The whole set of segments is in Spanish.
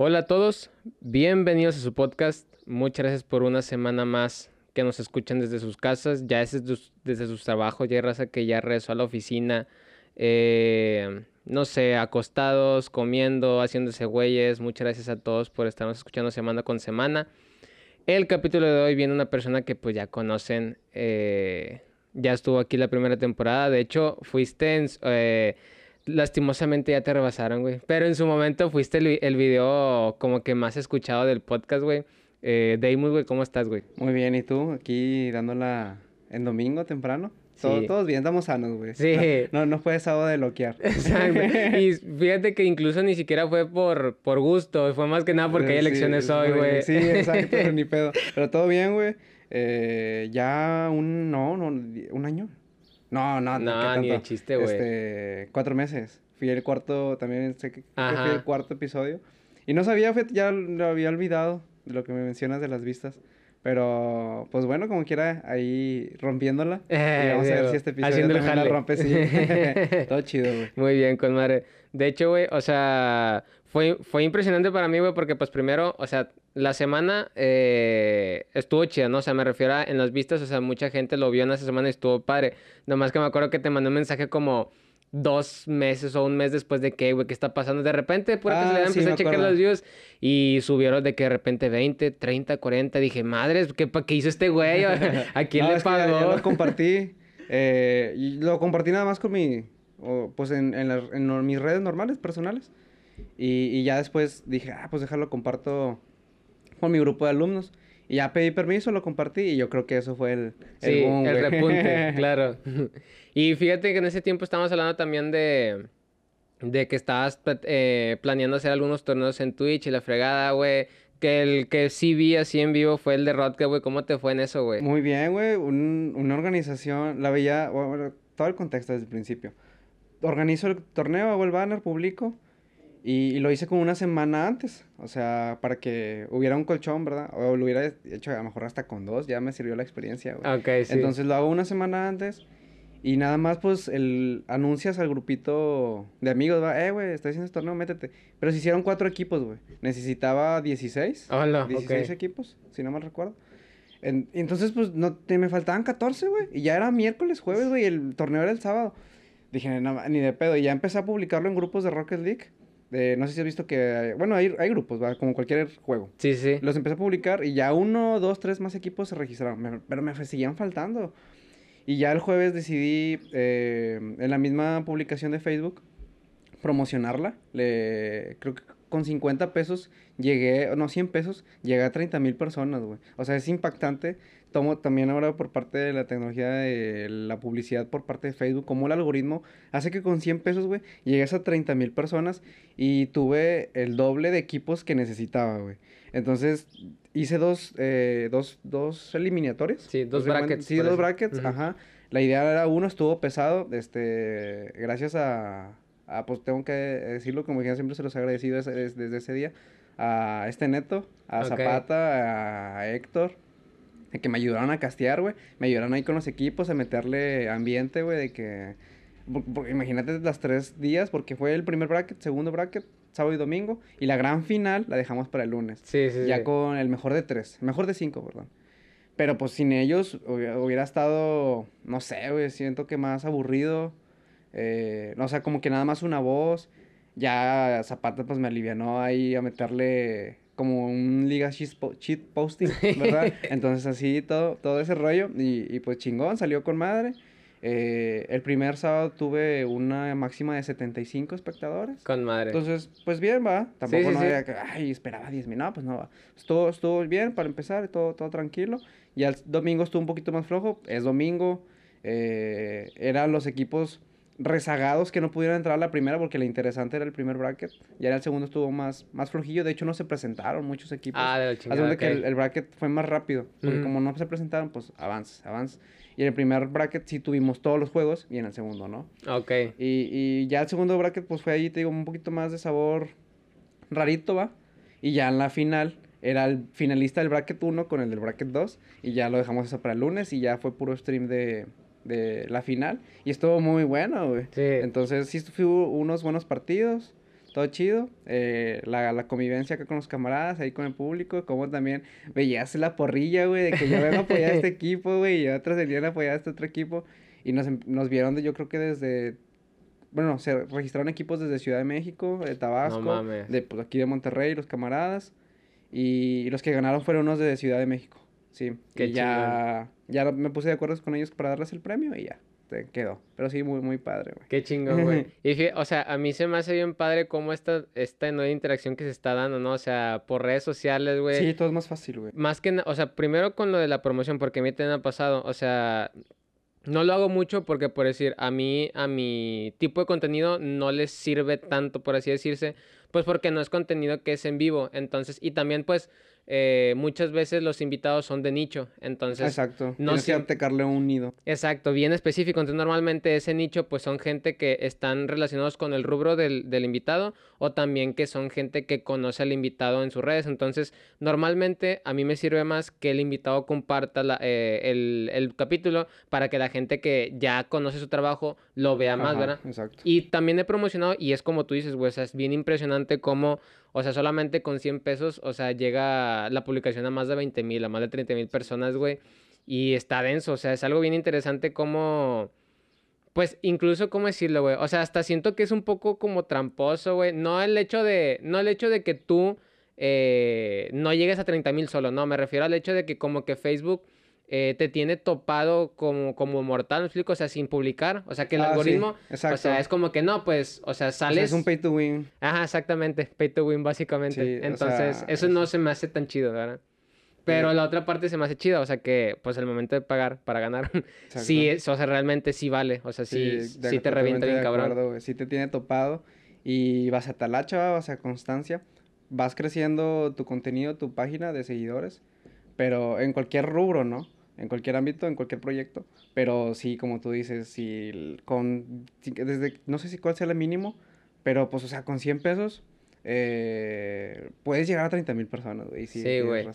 Hola a todos, bienvenidos a su podcast. Muchas gracias por una semana más que nos escuchan desde sus casas, ya es desde sus trabajos, ya hay raza que ya regresó a la oficina, eh, no sé, acostados, comiendo, haciéndose güeyes. Muchas gracias a todos por estarnos escuchando semana con semana. El capítulo de hoy viene una persona que pues ya conocen, eh, ya estuvo aquí la primera temporada, de hecho fuiste en... Eh, lastimosamente ya te rebasaron, güey. Pero en su momento fuiste el, el video como que más escuchado del podcast, güey. Eh, güey, ¿cómo estás, güey? Muy bien, ¿y tú? Aquí dándola en domingo temprano. Todos bien, estamos sanos, güey. Sí. No, no, fue sábado de loquear. Exacto. y fíjate que incluso ni siquiera fue por, por gusto, fue más que nada porque hay elecciones hoy, güey. Sí, exacto, ni pedo. Pero todo bien, güey. Eh, ya un, no, no, un año. No, no, no. ni de chiste, güey. Este, cuatro meses. Fui el cuarto, también sé que, fui el cuarto episodio. Y no sabía, ya lo había olvidado de lo que me mencionas de las vistas. Pero, pues bueno, como quiera, ahí rompiéndola. y vamos a ver si este episodio también la rompe, sí. Todo chido, güey. Muy bien, con madre. De hecho, güey, o sea, fue, fue impresionante para mí, güey, porque pues primero, o sea, la semana eh, estuvo chida, ¿no? O sea, me refiero a en las vistas, o sea, mucha gente lo vio en esa semana y estuvo padre. Nomás que me acuerdo que te mandé un mensaje como dos meses o un mes después de que, güey, ¿qué está pasando? De repente, pura ah, que se le a checar los views y subieron de que de repente 20, 30, 40. Dije, madres, ¿qué, qué hizo este güey? ¿A quién le pagó? yo lo compartí. Eh, y lo compartí nada más con mi, pues en, en, en, mis redes normales, personales. Y, y ya después dije, ah, pues déjalo, comparto con mi grupo de alumnos. Y ya pedí permiso, lo compartí y yo creo que eso fue el, el, el repunte, claro. Y fíjate que en ese tiempo estábamos hablando también de, de que estabas eh, planeando hacer algunos torneos en Twitch y la fregada, güey. Que el que sí vi así en vivo fue el de Rodka, güey. ¿Cómo te fue en eso, güey? Muy bien, güey. una organización, la veía, bueno, todo el contexto desde el principio. Organizo el torneo, hago el banner, publico. Y, lo hice como una semana antes, o sea, para que hubiera un colchón, ¿verdad? O lo hubiera hecho a lo mejor hasta con dos, ya me sirvió la experiencia, güey. Ok, sí. Entonces lo hago una semana antes y nada más, pues, el, anuncias al grupito de amigos, va, eh, güey, estoy haciendo este torneo, métete. Pero se hicieron cuatro equipos, güey. Necesitaba 16. Hola, 16 equipos, si no mal recuerdo. entonces, pues, no, te, me faltaban 14, güey. Y ya era miércoles, jueves, güey, y el torneo era el sábado. Dije, no, ni de pedo. Y ya empecé a publicarlo en grupos de Rocket League. No sé si has visto que, bueno, hay, hay grupos, ¿va? como cualquier juego. Sí, sí. Los empecé a publicar y ya uno, dos, tres más equipos se registraron. pero me seguían faltando. Y ya el jueves decidí, eh, en la misma publicación de Facebook, promocionarla. Le, creo que con 50 pesos llegué, no, 100 pesos, llegué a 30 mil personas, güey. O sea, es impactante. Tomo también ahora por parte de la tecnología de la publicidad por parte de Facebook, como el algoritmo hace que con 100 pesos, güey, llegues a 30 mil personas y tuve el doble de equipos que necesitaba, güey. Entonces, hice dos, eh, dos, dos eliminatorias. Sí, dos brackets. Sí, dos brackets, ajá. La idea era uno, estuvo pesado, este, gracias a, a pues tengo que decirlo, como ya siempre se los he agradecido desde, ese día, a este Neto, a Zapata, a Héctor, que me ayudaron a castear, güey, me ayudaron ahí con los equipos, a meterle ambiente, güey, de que, imagínate las tres días, porque fue el primer bracket, segundo bracket, sábado y domingo. Y la gran final la dejamos para el lunes. Sí, sí, Ya con el mejor de tres. Mejor de cinco, perdón. Pero pues sin ellos hubiera, estado, no sé, güey, siento que más aburrido. Eh, o sea, como que nada más una voz. Ya Zapata pues me alivianó ahí a meterle como un liga cheat posting, ¿verdad? Entonces así todo, todo ese rollo. Y, y pues chingón, salió con madre. Eh, el primer sábado tuve una máxima de 75 espectadores. Con madre. Entonces, pues bien, va. Tampoco no había que, ay, esperaba 10 mil. No, pues no va. Estuvo, estuvo bien para empezar, todo, todo tranquilo. Y el domingo estuvo un poquito más flojo. Es domingo. Eh, eran los equipos rezagados que no pudieron entrar a la primera porque la interesante era el primer bracket. Ya el segundo estuvo más, más flojillo. De hecho, no se presentaron muchos equipos. Ah, de la que el, bracket fue más rápido. Porque como no se presentaron, pues avance, avance. Y en el primer bracket sí tuvimos todos los juegos y en el segundo, ¿no? Ok. Y, y ya el segundo bracket, pues fue ahí, te digo, un poquito más de sabor rarito, ¿va? Y ya en la final era el finalista del bracket 1 con el del bracket 2 y ya lo dejamos eso para el lunes y ya fue puro stream de, de la final y estuvo muy bueno, güey. Sí. Entonces sí hubo unos buenos partidos todo chido. Eh, la, la, convivencia acá con los camaradas, ahí con el público, como también veías la porrilla, güey, de que yo vengo a apoyar a este equipo, güey, y otros venían a apoyar a este otro equipo. Y nos, em, nos vieron, de, yo creo que desde bueno, se registraron equipos desde Ciudad de México, de Tabasco, de pues, aquí de Monterrey, los camaradas. Y los que ganaron fueron unos de Ciudad de México. Sí. Que ya, ya me puse de acuerdo con ellos para darles el premio y ya. Quedó. Pero sí, muy, muy padre, güey. Qué chingón, güey. y o sea, a mí se me hace bien padre cómo esta, esta nueva interacción que se está dando, ¿no? O sea, por redes sociales, güey. Sí, todo es más fácil, güey. Más que, o sea, primero con lo de la promoción, porque a mí te ha pasado, o sea, no lo hago mucho porque, por decir, a mí, a mi tipo de contenido no les sirve tanto, por así decirse, pues porque no es contenido que es en vivo. Entonces, y también, pues, eh, muchas veces los invitados son de nicho, entonces... Exacto, no Tienes que un nido. Exacto, bien específico, entonces normalmente ese nicho pues son gente que están relacionados con el rubro del, del, invitado o también que son gente que conoce al invitado en sus redes, entonces normalmente a mí me sirve más que el invitado comparta la, eh, el, el, capítulo para que la gente que ya conoce su trabajo lo vea más, ¿verdad? Exacto. Y también he promocionado y es como tú dices, güey, es bien impresionante cómo o sea, solamente con 100 pesos, o sea, llega la publicación a más de 20 mil, a más de 30 mil personas, güey. Y está denso, o sea, es algo bien interesante como... Pues incluso, ¿cómo decirlo, güey? O sea, hasta siento que es un poco como tramposo, güey. No el hecho de, no el hecho de que tú eh, no llegues a 30 mil solo, no, me refiero al hecho de que como que Facebook eh, te tiene topado como, como mortal, ¿me explico? O sea, sin publicar. O sea, que el ah, algoritmo. o sea, es como que no, pues, o sea, sales. es un pay to win. Ajá, exactamente. Pay to win, básicamente. Entonces, eso no se me hace tan chido, ¿verdad? Pero la otra parte se me hace chida, o sea que, pues, el momento de pagar para ganar, sí, o sea, realmente sí vale. O sea, sí, sí, te revienta bien, cabrón. sí te tiene topado. Y vas a talacha, vas a constancia. Vas creciendo tu contenido, tu página de seguidores. Pero en cualquier rubro, ¿no? En cualquier ámbito, en cualquier proyecto, pero sí, como tú dices, si con, desde, no sé si cuál sea el mínimo, pero pues, o sea, con 100 pesos, eh, puedes llegar a 30 mil personas, güey. Sí, güey.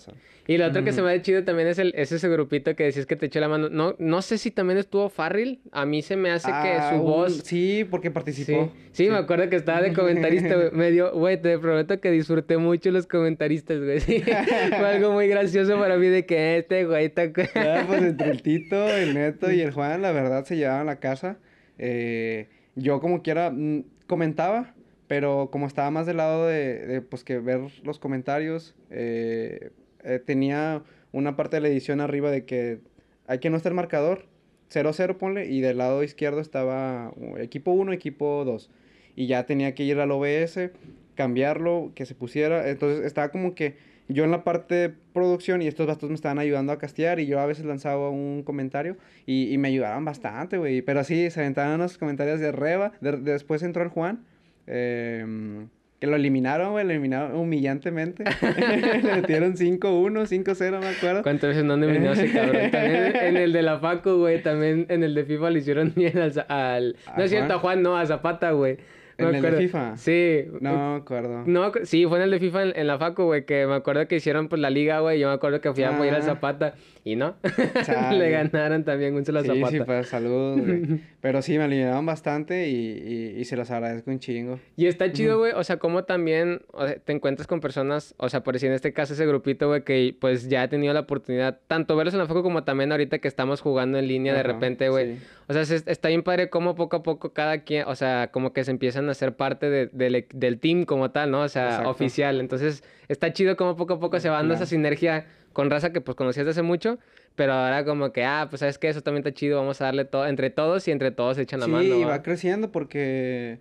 Y lo otro que se me ha chido también es, el, es ese grupito que decías que te echó la mano. No, no sé si también estuvo Farrell. A mí se me hace que ah, su voz. Sí, porque participó. Sí. me acuerdo que estaba de comentarista, güey. Me dio, güey, te prometo que disfruté mucho los comentaristas, güey. Fue algo muy gracioso para mí de que este güey está. ya, pues entre el Tito, el Neto y el Juan, la verdad se llevaban la casa. Eh, yo, como quiera, mm, comentaba pero como estaba más del lado de, pues, que ver los comentarios, eh, eh, tenía una parte de la edición arriba de que hay que no estar marcador, 0-0 ponle, y del lado izquierdo estaba equipo 1, equipo 2. Y ya tenía que ir al OBS, cambiarlo, que se pusiera. Entonces estaba como que yo en la parte de producción y estos bastos me estaban ayudando a castear y yo a veces lanzaba un comentario y, y me ayudaban bastante, güey. Pero sí, se aventaban unos comentarios de reba. después entró el Juan Em, que lo eliminaron, güey, lo eliminaron humillantemente. le metieron 5-1, 5-0, me acuerdo. ¿Cuántas veces no han eliminado ese cabrón? También en el de la Facu, güey, también en el de FIFA le hicieron bien al... No es cierto, a Juan, no, a Zapata, güey. ¿En el de FIFA? Sí. No me acuerdo. No, sí, fue en el de FIFA en, la Facu, güey, que me acuerdo que hicieron pues la liga, güey. Yo me acuerdo que fui a apoyar al ah. Zapata y no. Le ganaron también un solo Zapata. Sí, sí, pues saludos, güey. Pero sí, me aliviaron bastante y, y, se los agradezco un chingo. Y está chido, güey, o sea, como también te encuentras con personas, o sea, por decir en este caso ese grupito, güey, que pues ya he tenido la oportunidad, tanto verlos en la Facu como también ahorita que estamos jugando en línea de repente, güey. O sea, está bien padre cómo poco a poco cada quien, o sea, como que se empiezan a hacer parte de e, del, team como tal, ¿no? O sea, oficial. Entonces, está chido como poco a poco se va dando esa sinergia con raza que pues conocías desde hace mucho, pero ahora como que, ah, pues sabes que eso también está chido, vamos a darle todo, entre todos y entre todos se echan la mano. Sí, y va creciendo porque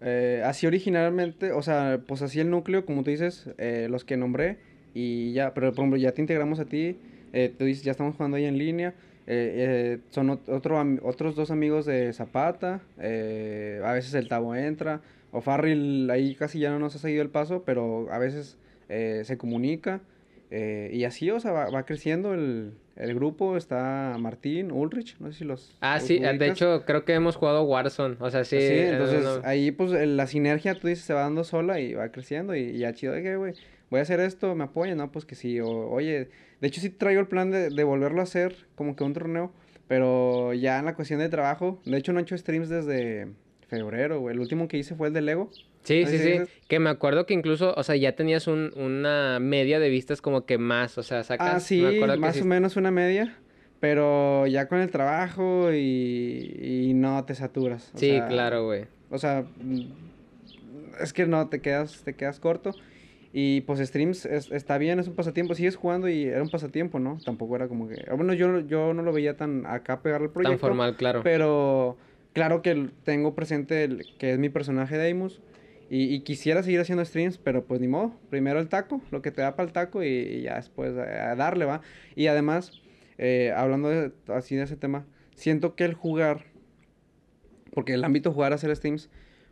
eh, así originalmente, o sea, pues así el núcleo, como tú dices, eh, los que nombré, y ya, pero por ejemplo, ya te integramos a ti, eh, tú dices, ya estamos jugando ahí en línea, son otro, otros dos amigos de Zapata, a veces el Tabo entra, o Farrell ahí casi ya no nos ha seguido el paso, pero a veces eh, se comunica. Eh, y así, o sea, va, creciendo el, grupo. Está Martín, Ulrich, no sé si los. Ah, sí, de hecho, creo que hemos jugado Warzone. O sea, sí. Sí, entonces ahí, pues la sinergia, tú dices, se va dando sola y va creciendo. Y, ya chido, de güey, voy a hacer esto, me apoyan, ¿no? Pues que sí. oye, de hecho, sí traigo el plan de, de volverlo a hacer, como que un torneo. Pero ya en la cuestión de trabajo, de hecho, no he hecho streams desde febrero, güey. El último que hice fue el de Lego. Sí, sí, sí. Que me acuerdo que incluso, o sea, ya tenías un, una media de vistas como que más, o sea, sacas... Ah, sí, más o menos una media. Pero ya con el trabajo y, y no te saturas. sí, claro, güey. O sea, es que no, te quedas, te quedas corto. Y pues streams está bien, es un pasatiempo. Sigues jugando y era un pasatiempo, ¿no? Tampoco era como que... Bueno, yo, yo no lo veía tan acá pegar el proyecto. Tan formal, claro. Pero claro que tengo presente que es mi personaje de Amos. Y, quisiera seguir haciendo streams, pero pues ni modo. Primero el taco, lo que te da para el taco y, ya después a, darle, ¿va? Y además, eh, hablando así de ese tema, siento que el jugar, porque el ámbito jugar a hacer streams,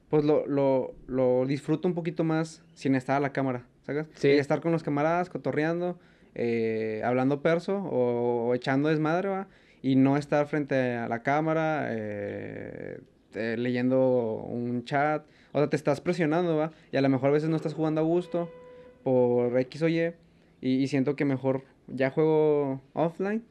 pues lo, lo, lo disfruto un poquito más sin estar a la cámara, Y estar con los camaradas, cotorreando, eh, hablando perso o, echando desmadre, ¿va? Y no estar frente a la cámara, eh, leyendo un chat o sea, te estás presionando, ¿va? Y a lo mejor a veces no estás jugando a gusto por X o Y. Y, siento que mejor ya juego offline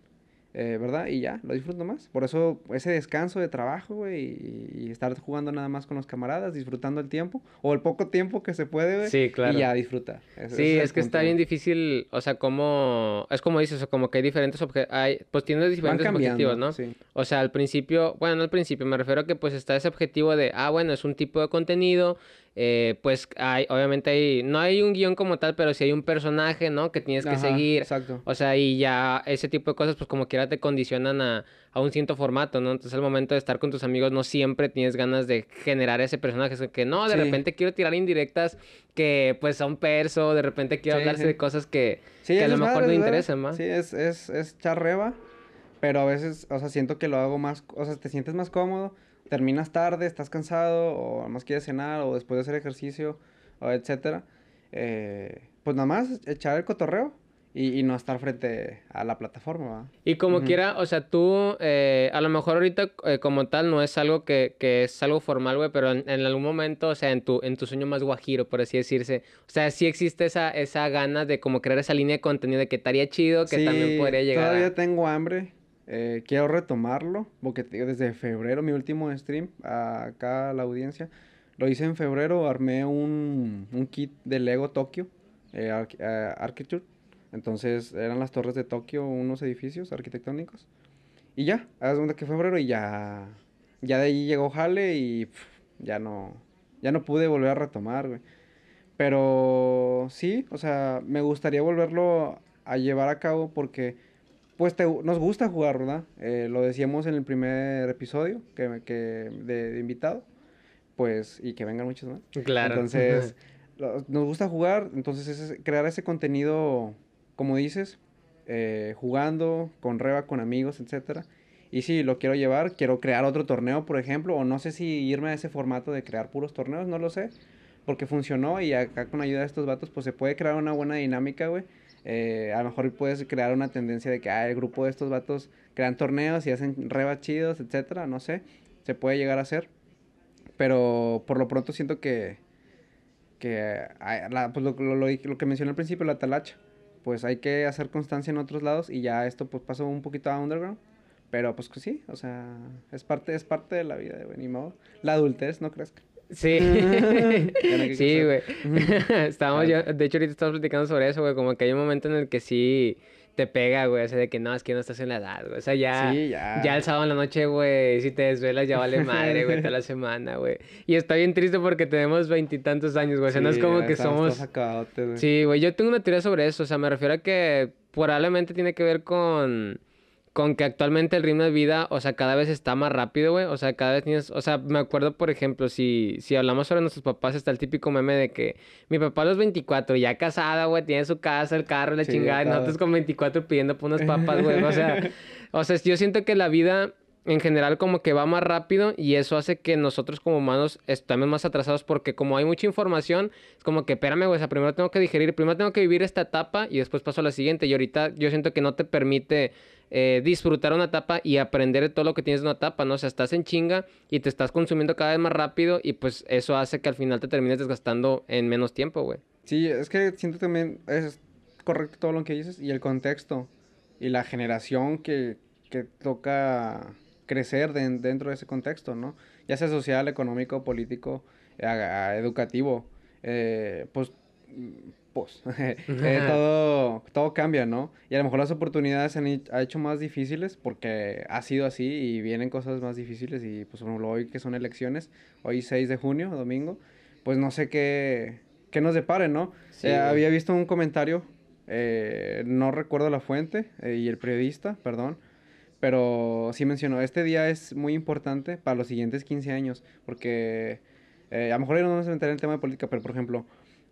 eh, ¿verdad? Y ya, lo disfruto más. Por eso ese descanso de trabajo, güey, y, estar jugando nada más con los camaradas, disfrutando el tiempo, o el poco tiempo que se puede, güey. Sí, claro. Y ya disfruta. sí, es, que está bien difícil, o sea, como, es como dices, o como que hay diferentes objetivos, pues tienes diferentes objetivos, ¿no? Sí. O sea, al principio, bueno, no al principio, me refiero a que pues está ese objetivo de, ah, bueno, es un tipo de contenido, eh, pues hay, obviamente hay, no hay un guion como tal, pero sí hay un personaje, ¿no? Que tienes que seguir. Exacto. O sea, y ya ese tipo de cosas, pues como quiera te condicionan a, a un cierto formato, ¿no? Entonces al momento de estar con tus amigos no siempre tienes ganas de generar ese personaje, es que no, de repente quiero tirar indirectas que pues son perso, de repente quiero hablarse de cosas que, que a lo mejor no interesan más. Sí, es, es, es charreba, pero a veces, o sea, siento que lo hago más, o sea, te sientes más cómodo terminas tarde, estás cansado, o más quieres cenar, o después de hacer ejercicio, o etcétera, eh, pues nada más echar el cotorreo y, no estar frente a la plataforma. Y como quiera, o sea, tú, eh, a lo mejor ahorita eh, como tal no es algo que, que es algo formal, güey, pero en, algún momento, o sea, en tu, en tu sueño más guajiro, por así decirse, o sea, sí existe esa, esa gana de como crear esa línea de contenido de que estaría chido, que también podría llegar todavía tengo hambre, eh, quiero retomarlo, porque desde febrero, mi último stream, acá la audiencia, lo hice en febrero, armé un, un kit de Lego Tokio, eh, eh, Architecture. Entonces eran las torres de Tokio, unos edificios arquitectónicos. Y ya, haz segunda que febrero y ya, ya de ahí llegó Jale y ya no, ya no pude volver a retomar, güey. Pero sí, o sea, me gustaría volverlo a llevar a cabo porque pues nos gusta jugar, ¿verdad? Eh, lo decíamos en el primer episodio que, que de, invitado, pues, y que vengan muchos más. Claro. Entonces, nos gusta jugar, entonces es crear ese contenido, como dices, eh, jugando, con reba, con amigos, etcétera. Y si lo quiero llevar, quiero crear otro torneo, por ejemplo, o no sé si irme a ese formato de crear puros torneos, no lo sé, porque funcionó y acá con ayuda de estos vatos, pues se puede crear una buena dinámica, güey eh, a lo mejor puedes crear una tendencia de que ah, el grupo de estos vatos crean torneos y hacen rebas chidos, etcétera, no sé, se puede llegar a hacer. Pero por lo pronto siento que, que pues lo, lo, que mencioné al principio, la talacha, pues hay que hacer constancia en otros lados y ya esto pues pasó un poquito a underground. Pero pues que sí, o sea, es parte, es parte de la vida, de ni modo. La adultez, ¿no crees? Sí. sí, güey. Estábamos, yo, de hecho, ahorita estamos platicando sobre eso, güey. Como que hay un momento en el que sí te pega, güey. O sea, de que no, es que no estás en la edad, güey. O sea, ya, ya. ya el sábado en la noche, güey, si te desvelas ya vale madre, güey, toda la semana, güey. Y está bien triste porque tenemos veintitantos años, güey. O sea, no es como que somos... sí, güey. Yo tengo una teoría sobre eso. O sea, me refiero a que probablemente tiene que ver con con que actualmente el ritmo de vida, o sea, cada vez está más rápido, güey. O sea, cada vez tienes, o sea, me acuerdo, por ejemplo, si, si hablamos sobre nuestros papás, está el típico meme de que mi papá a los 24, ya casada, güey, tiene su casa, el carro, la chingada, y nosotros con 24 pidiendo por unas papas, güey. O sea, o sea, yo siento que la vida en general como que va más rápido y eso hace que nosotros como humanos estemos más atrasados porque como hay mucha información, es como que espérame, güey, o sea, primero tengo que digerir, primero tengo que vivir esta etapa y después paso a la siguiente y ahorita yo siento que no te permite eh, disfrutar una etapa y aprender de todo lo que tienes en una etapa, ¿no? O sea, estás en chinga y te estás consumiendo cada vez más rápido y pues eso hace que al final te termines desgastando en menos tiempo, güey. Sí, es que siento también, es correcto todo lo que dices y el contexto y la generación que, que toca crecer dentro de ese contexto, ¿no? Ya sea social, económico, político, educativo, eh, pues, pues, eh, todo, todo cambia, ¿no? Y a lo mejor las oportunidades se han hecho más difíciles porque ha sido así y vienen cosas más difíciles y pues hoy que son elecciones, hoy 6 de junio, domingo, pues no sé qué, qué nos depare, ¿no? Eh, había visto un comentario, no recuerdo la fuente y el periodista, perdón, pero sí mencionó, este día es muy importante para los siguientes 15 años, porque eh, a lo mejor no vamos a meter en el tema de política, pero por ejemplo,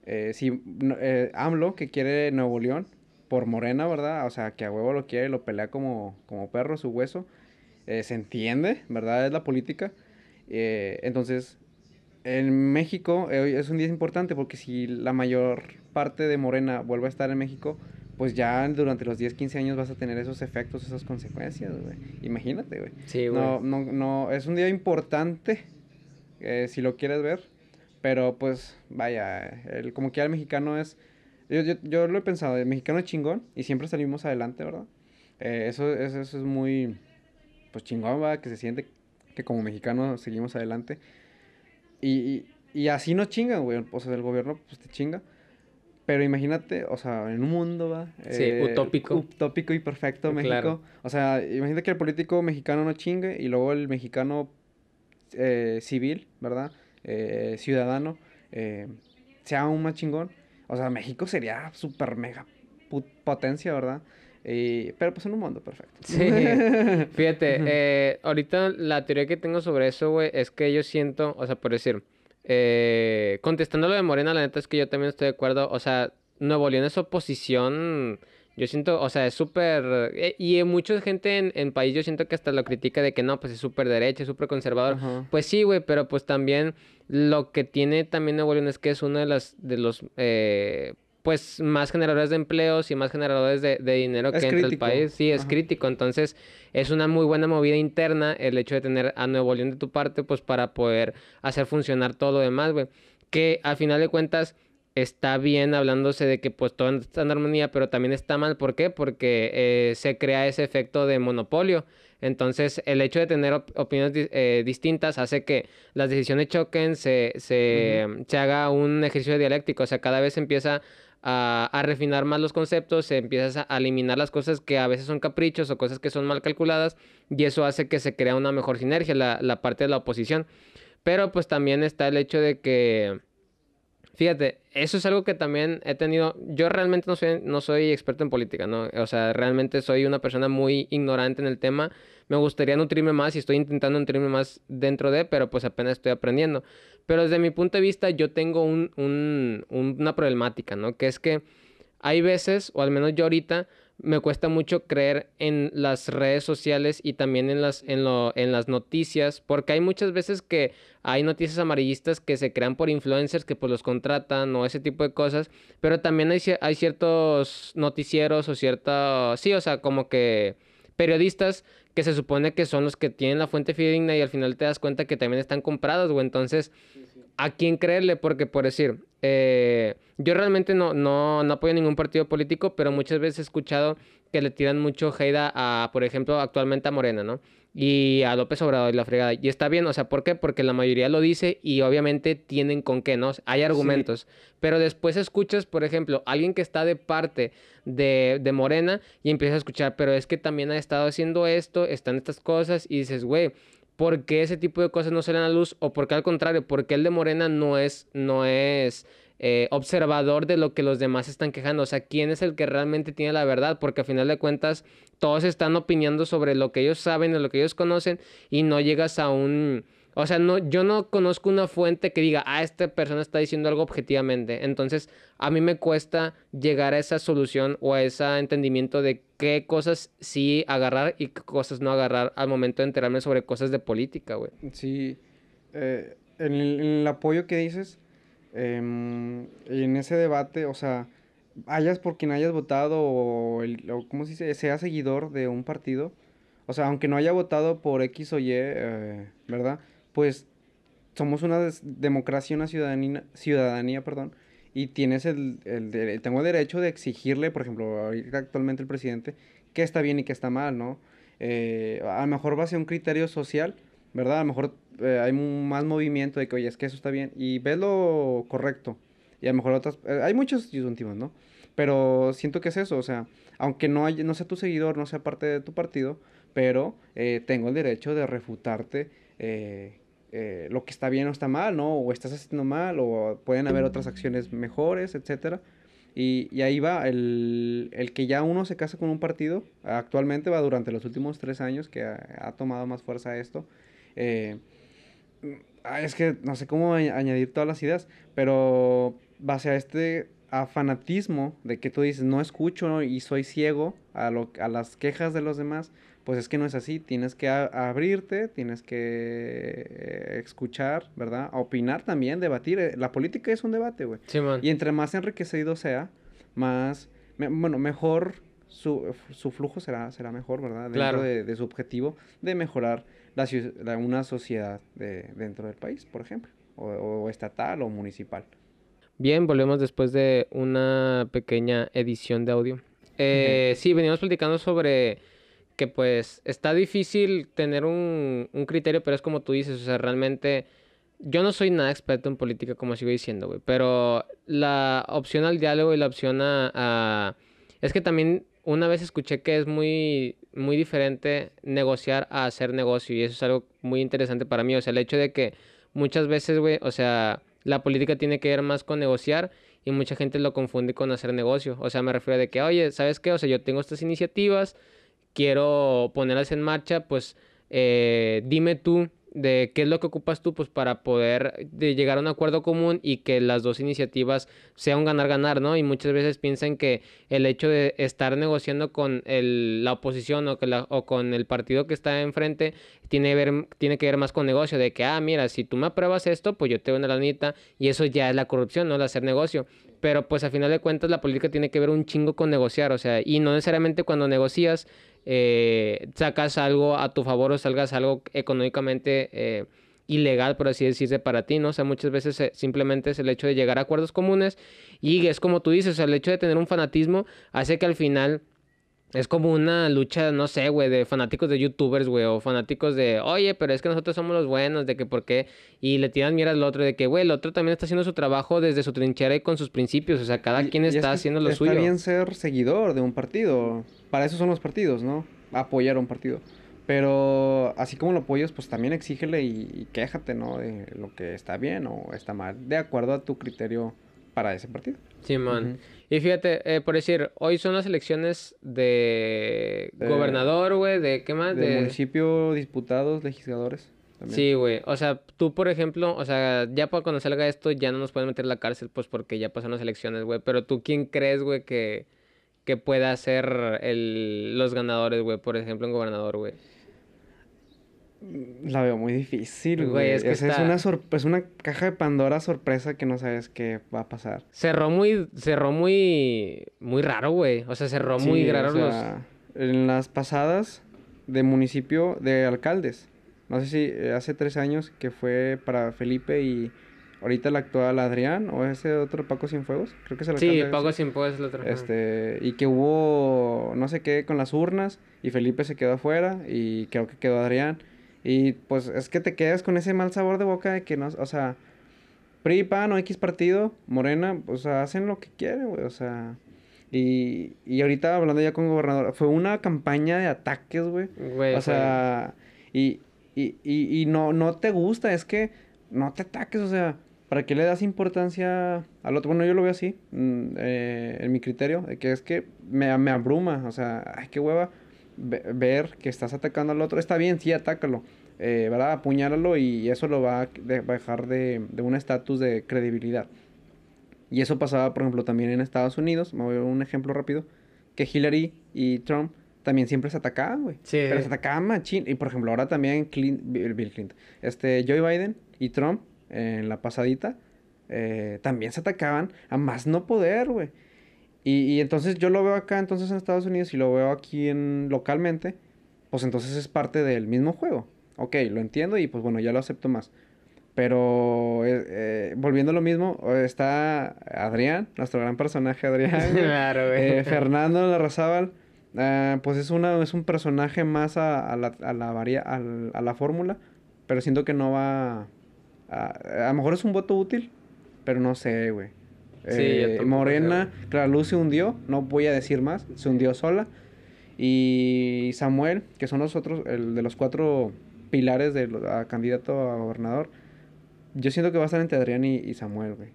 eh, si eh, AMLO, que quiere Nuevo León, por Morena, ¿verdad? O sea, que a huevo lo quiere lo pelea como, como perro su hueso, se entiende, ¿verdad? Es la política. entonces, en México es un día importante porque si la mayor parte de Morena vuelve a estar en México, pues ya durante los 10, 15 años vas a tener esos efectos, esas consecuencias, güey. Imagínate, güey. Sí, güey. No, no, no, es un día importante, eh, si lo quieres ver, pero pues, vaya, el, como que el mexicano es, yo, yo, yo, lo he pensado, el mexicano es chingón y siempre salimos adelante, ¿verdad? Eh, eso, eso, es muy, pues chingón, ¿verdad? Que se siente que como mexicano seguimos adelante. Y, y, y así nos chingan, güey. O sea, el gobierno pues te chinga. Pero imagínate, o sea, en un mundo, ¿va? Sí, eh, utópico. Utópico y perfecto México. O sea, imagínate que el político mexicano no chingue y luego el mexicano eh, civil, ¿verdad? Eh, ciudadano, sea aún más chingón. O sea, México sería súper mega potencia, ¿verdad? pero pues en un mundo perfecto. Sí, fíjate, ahorita la teoría que tengo sobre eso, güey, es que yo siento, o sea, por decir, eh, contestando lo de Morena, la neta es que yo también estoy de acuerdo. O sea, Nuevo León es oposición. Yo siento, o sea, es súper. Eh, y mucha gente en, en país, yo siento que hasta lo critica de que no, pues es súper derecha, es súper conservador. Pues sí, güey, pero pues también lo que tiene también Nuevo León es que es uno de, las, de los. Eh, pues más generadores de empleos y más generadores de, dinero que entra el país. Sí, es crítico. Entonces, es una muy buena movida interna el hecho de tener a Nuevo León de tu parte, pues para poder hacer funcionar todo lo demás, güey. Que al final de cuentas está bien hablándose de que pues todo está en armonía, pero también está mal. ¿Por qué? Porque eh, se crea ese efecto de monopolio. Entonces, el hecho de tener opiniones eh, distintas hace que las decisiones choquen, se, se, se, haga un ejercicio dialéctico. O sea, cada vez empieza a, refinar más los conceptos, empiezas a, eliminar las cosas que a veces son caprichos o cosas que son mal calculadas y eso hace que se crea una mejor sinergia, la, la parte de la oposición. Pero pues también está el hecho de que, fíjate, eso es algo que también he tenido, yo realmente no soy, no soy experto en política, ¿no? O sea, realmente soy una persona muy ignorante en el tema me gustaría nutrirme más y estoy intentando nutrirme más dentro de, pero pues apenas estoy aprendiendo. Pero desde mi punto de vista yo tengo un, un, una problemática, ¿no? Que es que hay veces, o al menos yo ahorita, me cuesta mucho creer en las redes sociales y también en las, en, lo, en las noticias, porque hay muchas veces que hay noticias amarillistas que se crean por influencers que pues los contratan o ese tipo de cosas, pero también hay, hay ciertos noticieros o ciertos, sí, o sea, como que periodistas que se supone que son los que tienen la fuente fidedigna y al final te das cuenta que también están comprados, güey. Entonces, ¿a quién creerle? Porque, por decir, eh, yo realmente no, no, no apoyo ningún partido político, pero muchas veces he escuchado que le tiran mucho hate a, por ejemplo, actualmente a Morena, ¿no? Y a López Obrador y la fregada. Y está bien, o sea, ¿por qué? Porque la mayoría lo dice y obviamente tienen con qué, ¿no? Hay argumentos. Pero después escuchas, por ejemplo, alguien que está de parte de, de Morena y empiezas a escuchar, pero es que también ha estado haciendo esto, están estas cosas y dices, güey, ¿por qué ese tipo de cosas no salen a luz? O por qué al contrario, porque el de Morena no es, no es eh, observador de lo que los demás están quejando. O sea, quién es el que realmente tiene la verdad, porque a final de cuentas todos están opinando sobre lo que ellos saben, o lo que ellos conocen, y no llegas a un... O sea, no, yo no conozco una fuente que diga, ah, esta persona está diciendo algo objetivamente. Entonces, a mí me cuesta llegar a esa solución o a ese entendimiento de qué cosas sí agarrar y qué cosas no agarrar al momento de enterarme sobre cosas de política, güey. Sí. Eh, en el apoyo que dices, Em, en ese debate, o sea, hayas por quien hayas votado o, el, ¿cómo se dice? Sea seguidor de un partido, o sea, aunque no haya votado por X o Y, eh, ¿verdad? Pues somos una democracia, una ciudadanía, ciudadanía, perdón, y tienes el, tengo el derecho de exigirle, por ejemplo, actualmente el presidente, qué está bien y qué está mal, ¿no? eh, a lo mejor va a ser un criterio social, ¿verdad? A lo mejor eh, hay más movimiento de que, oye, es que eso está bien, y ves lo correcto, y a lo mejor otras, eh, hay muchos disyuntivos, ¿no? Pero siento que es eso, o sea, aunque no, hay, no sea tu seguidor, no sea parte de tu partido, pero tengo el derecho de refutarte lo que está bien o está mal, ¿no? O estás haciendo mal, o pueden haber otras acciones mejores, etcétera. Y, ahí va, el, el, que ya uno se casa con un partido, actualmente va durante los últimos tres años que ha, tomado más fuerza esto. Eh, es que no sé cómo añadir todas las ideas, pero base a este a fanatismo de que tú dices no escucho y soy ciego a, lo, a las quejas de los demás, pues es que no es así, tienes que abrirte, tienes que eh, escuchar, ¿verdad? opinar también, debatir. Eh, la política es un debate, güey. Sí, man. Y entre más enriquecido sea, más, bueno, mejor su, su, flujo será, será mejor, ¿verdad? Dentro claro. de, su objetivo de mejorar la, una sociedad de, dentro del país, por ejemplo, o, estatal o municipal. Bien, volvemos después de una pequeña edición de audio. Eh, sí, veníamos platicando sobre que pues está difícil tener un, un, criterio, pero es como tú dices, o sea, realmente yo no soy nada experto en política, como sigo diciendo, güey, pero la opción al diálogo y la opción a, Es que también una vez escuché que es muy, muy diferente negociar a hacer negocio y eso es algo muy interesante para mí, o sea, el hecho de que muchas veces, güey, o sea, la política tiene que ver más con negociar y mucha gente lo confunde con hacer negocio, o sea, me refiero de que, oye, ¿sabes qué? O sea, yo tengo estas iniciativas, quiero ponerlas en marcha, pues eh, dime tú de qué es lo que ocupas tú pues para poder de llegar a un acuerdo común y que las dos iniciativas sean ganar-ganar, ¿no? Y muchas veces piensan que el hecho de estar negociando con el, la oposición o, que la, o con el partido que está enfrente tiene, ver, que ver más con negocio, de que, ah, mira, si tú me apruebas esto, pues yo te doy una lanita y eso ya es la corrupción, ¿no? El hacer negocio. Pero pues a final de cuentas la política tiene que ver un chingo con negociar, o sea, y no necesariamente cuando negocias eh, sacas algo a tu favor o salgas algo económicamente eh, ilegal, por así decirse, para ti, ¿no? O sea, muchas veces eh, simplemente es el hecho de llegar a acuerdos comunes y es como tú dices, el hecho de tener un fanatismo hace que al final es como una lucha, no sé, güey, de fanáticos de youtubers, güey, o fanáticos de, oye, pero es que nosotros somos los buenos, de que por qué, y le tiran mierda al otro, de que, güey, el otro también está haciendo su trabajo desde su trinchera y con sus principios, o sea, cada quien está haciendo lo suyo. Está bien ser seguidor de un partido, para eso son los partidos, ¿no? Apoyar a un partido. Pero así como lo apoyas, pues también exígele y, y quéjate, ¿no? De lo que está bien o está mal, de acuerdo a tu criterio para ese partido. Sí, man. Y fíjate, eh, por decir, hoy son las elecciones de gobernador, güey, de qué más? De, municipio, diputados, legisladores. Sí, güey. O sea, tú, por ejemplo, o sea, ya para cuando salga esto, ya no nos pueden meter a la cárcel, pues porque ya pasaron las elecciones, güey. Pero tú, ¿quién crees, güey, que, que pueda ser el, los ganadores, güey? Por ejemplo, en gobernador, güey. La veo muy difícil, güey. Es, que es, una es una caja de Pandora sorpresa que no sabes qué va a pasar. Cerró muy, cerró muy, muy raro, güey. O sea, cerró muy raro los... En las pasadas de municipio de alcaldes. No sé si eh, hace tres años que fue para Felipe y ahorita el actual Adrián o ese otro Paco Cienfuegos. Creo que es el Sí, Paco Cienfuegos es el otro. Este, y que hubo no sé qué con las urnas y Felipe se quedó afuera y creo que quedó Adrián. Y pues es que te quedas con ese mal sabor de boca de que no, o sea, PRI, PAN o X partido, Morena, o sea, hacen lo que quieren, güey, o sea. Y, y ahorita hablando ya con gobernador, fue una campaña de ataques, güey. o sea, y, y, y, y, no, no te gusta, es que no te ataques, o sea, ¿para qué le das importancia al otro? Bueno, yo lo veo así, mm, eh, en mi criterio, de que es que me, me abruma, o sea, ay, qué hueva ver que estás atacando al otro, está bien, sí, atácalo, eh, ¿verdad? Apuñálalo y eso lo va a dejar de, de un estatus de credibilidad. Y eso pasaba, por ejemplo, también en Estados Unidos. Me voy a un ejemplo rápido. Que Hillary y Trump también siempre se atacaban, güey. Sí. Pero se atacaban machín. Y, por ejemplo, ahora también Bill Clinton. Este, Joe Biden y Trump, en la pasadita, eh, también se atacaban a más no poder, güey. Y, entonces yo lo veo acá entonces en Estados Unidos y lo veo aquí en localmente, pues entonces es parte del mismo juego. Ok, lo entiendo y pues bueno, ya lo acepto más. Pero eh, eh, volviendo a lo mismo, está Adrián, nuestro gran personaje Adrián. claro, güey. Eh, Fernando Larrazábal, Ah, pues es, una, es un personaje más a, a la, a la, varia, a, a la fórmula, pero siento que no va... A, a lo mejor es un voto útil, pero no sé, güey. Eh, Morena, Clara Luz se hundió, no voy a decir más, se hundió sola. Y Samuel, que son los otros, el de los cuatro pilares de a candidato a gobernador, yo siento que va a estar entre Adrián y, y Samuel, güey.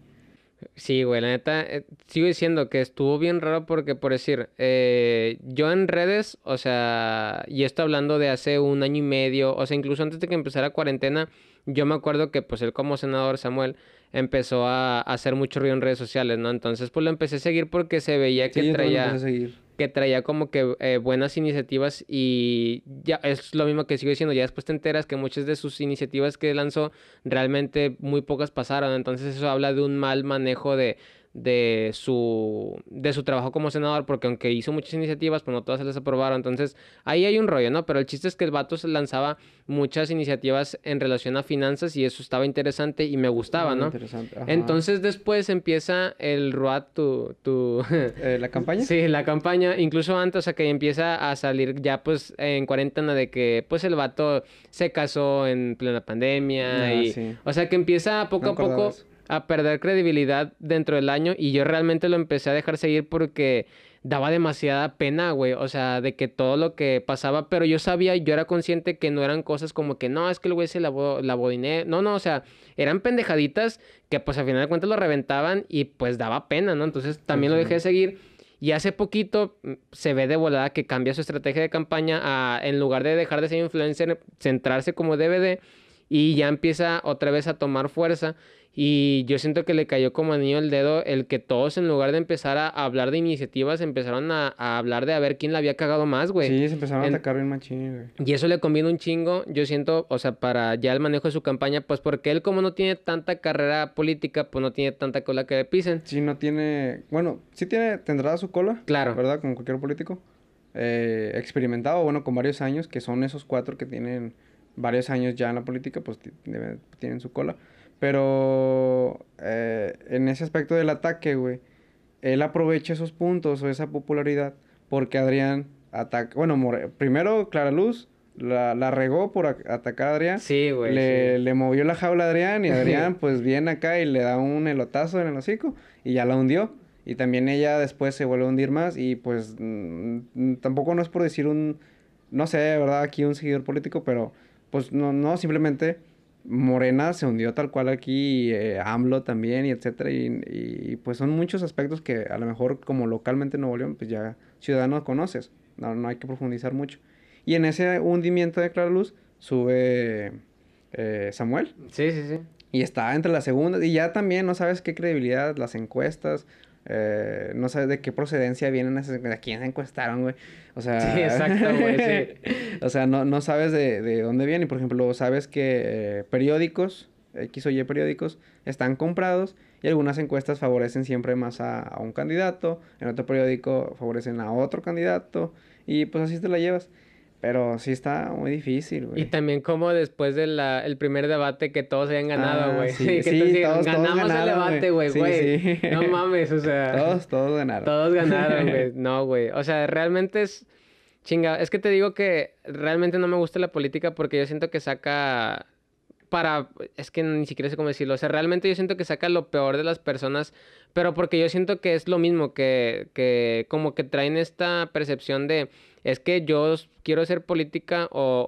Sí, güey, la neta, eh, sigo diciendo que estuvo bien raro porque, por decir, eh, yo en redes, o sea, y esto hablando de hace un año y medio, o sea, incluso antes de que empezara cuarentena, yo me acuerdo que, pues, él como senador, Samuel, empezó a, a hacer mucho ruido en redes sociales, ¿no? Entonces, pues, lo empecé a seguir porque se veía que Sí, traía que traía como que eh, buenas iniciativas y ya es lo mismo que sigo diciendo, ya después te enteras que muchas de sus iniciativas que lanzó realmente muy pocas pasaron, entonces eso habla de un mal manejo de, de su de su trabajo como senador, porque aunque hizo muchas iniciativas, pues no todas se les aprobaron, entonces ahí hay un rollo, ¿no? Pero el chiste es que el vato se lanzaba muchas iniciativas en relación a finanzas y eso estaba interesante y me gustaba, ¿no? Interesante. ajá. Entonces después empieza el RUAT, tu, tu, Eh, ¿La campaña? Sí, la campaña, incluso antes, o sea, que empieza a salir ya pues en cuarentena de que pues el vato se casó en plena pandemia Ah, y sí. o sea que empieza poco No a poco eso. A perder credibilidad dentro del año y yo realmente lo empecé a dejar seguir porque daba demasiada pena, güey, o sea, de que todo lo que pasaba, pero yo sabía, yo era consciente que no eran cosas como que no, es que el güey se lavó, lavó dinero, no, no, o sea, eran pendejaditas que pues al final de cuentas lo reventaban y pues daba pena, ¿no? Entonces también lo dejé de seguir. Y hace poquito mm, se ve de volada que cambia su estrategia de campaña a, en lugar de dejar de ser influencer, centrarse como DVD y ya empieza otra vez a tomar fuerza. Y yo siento que le cayó como anillo el dedo el que todos en lugar de empezar a hablar de iniciativas, empezaron a, a hablar de a ver quién la había cagado más, güey. Sí, se empezaron En- a atacar bien machín, güey. Y eso le conviene un chingo, yo siento, o sea, para ya el manejo de su campaña, pues porque él como no tiene tanta carrera política, pues no tiene tanta cola que le pisen. Sí, no tiene... Bueno, sí tiene... Tendrá su cola. Claro. ¿Verdad? Como cualquier político. Eh, experimentado, bueno, con varios años, que son esos cuatro que tienen varios años ya en la política, pues tienen su cola. Pero eh, en ese aspecto del ataque, güey, él aprovecha esos puntos o esa popularidad porque Adrián ataca... Bueno, More- primero Clara Luz la, la regó por atacar a Adrián. Sí, güey. le, sí. le movió la jaula a Adrián y Adrián pues viene acá y le da un elotazo en el hocico y ya la hundió. Y también ella después se vuelve a hundir más y pues mm, mm, tampoco no es por decir un, no sé, ¿verdad? Aquí un seguidor político, pero pues no, no, simplemente Morena se hundió tal cual aquí, eh, AMLO también y etcétera. Y, y, pues son muchos aspectos que a lo mejor como localmente en Nuevo León pues ya ciudadano conoces, no, no hay que profundizar mucho. Y en ese hundimiento de Clara Luz sube eh, Samuel. Sí, sí, sí. Y está entre las segundas. Y ya también no sabes qué credibilidad, las encuestas. Eh, no sabes de qué procedencia vienen esas encuestas. ¿A quién se encuestaron, güey? O sea... Sí, exacto, güey, sí. o sea, no, no sabes de, de dónde vienen. Por ejemplo, sabes que eh, periódicos, X o Y periódicos, están comprados. Y algunas encuestas favorecen siempre más a, a un candidato. En otro periódico favorecen a otro candidato. Y pues así te la llevas. Pero sí está muy difícil, güey. Y también como después del el primer debate que todos habían ganado, Ah, güey. sí, que sí, todos todos- ganamos ganaron, el debate, güey. güey, Sí, güey. sí. No mames, o sea. Todos, todos ganaron. Todos ganaron, güey. No, güey. O sea, realmente es chinga. Es que te digo que realmente no me gusta la política porque yo siento que saca para es que ni siquiera sé cómo decirlo. O sea, realmente yo siento que saca lo peor de las personas, pero porque yo siento que es lo mismo que que como que traen esta percepción de es que yo quiero ser política o,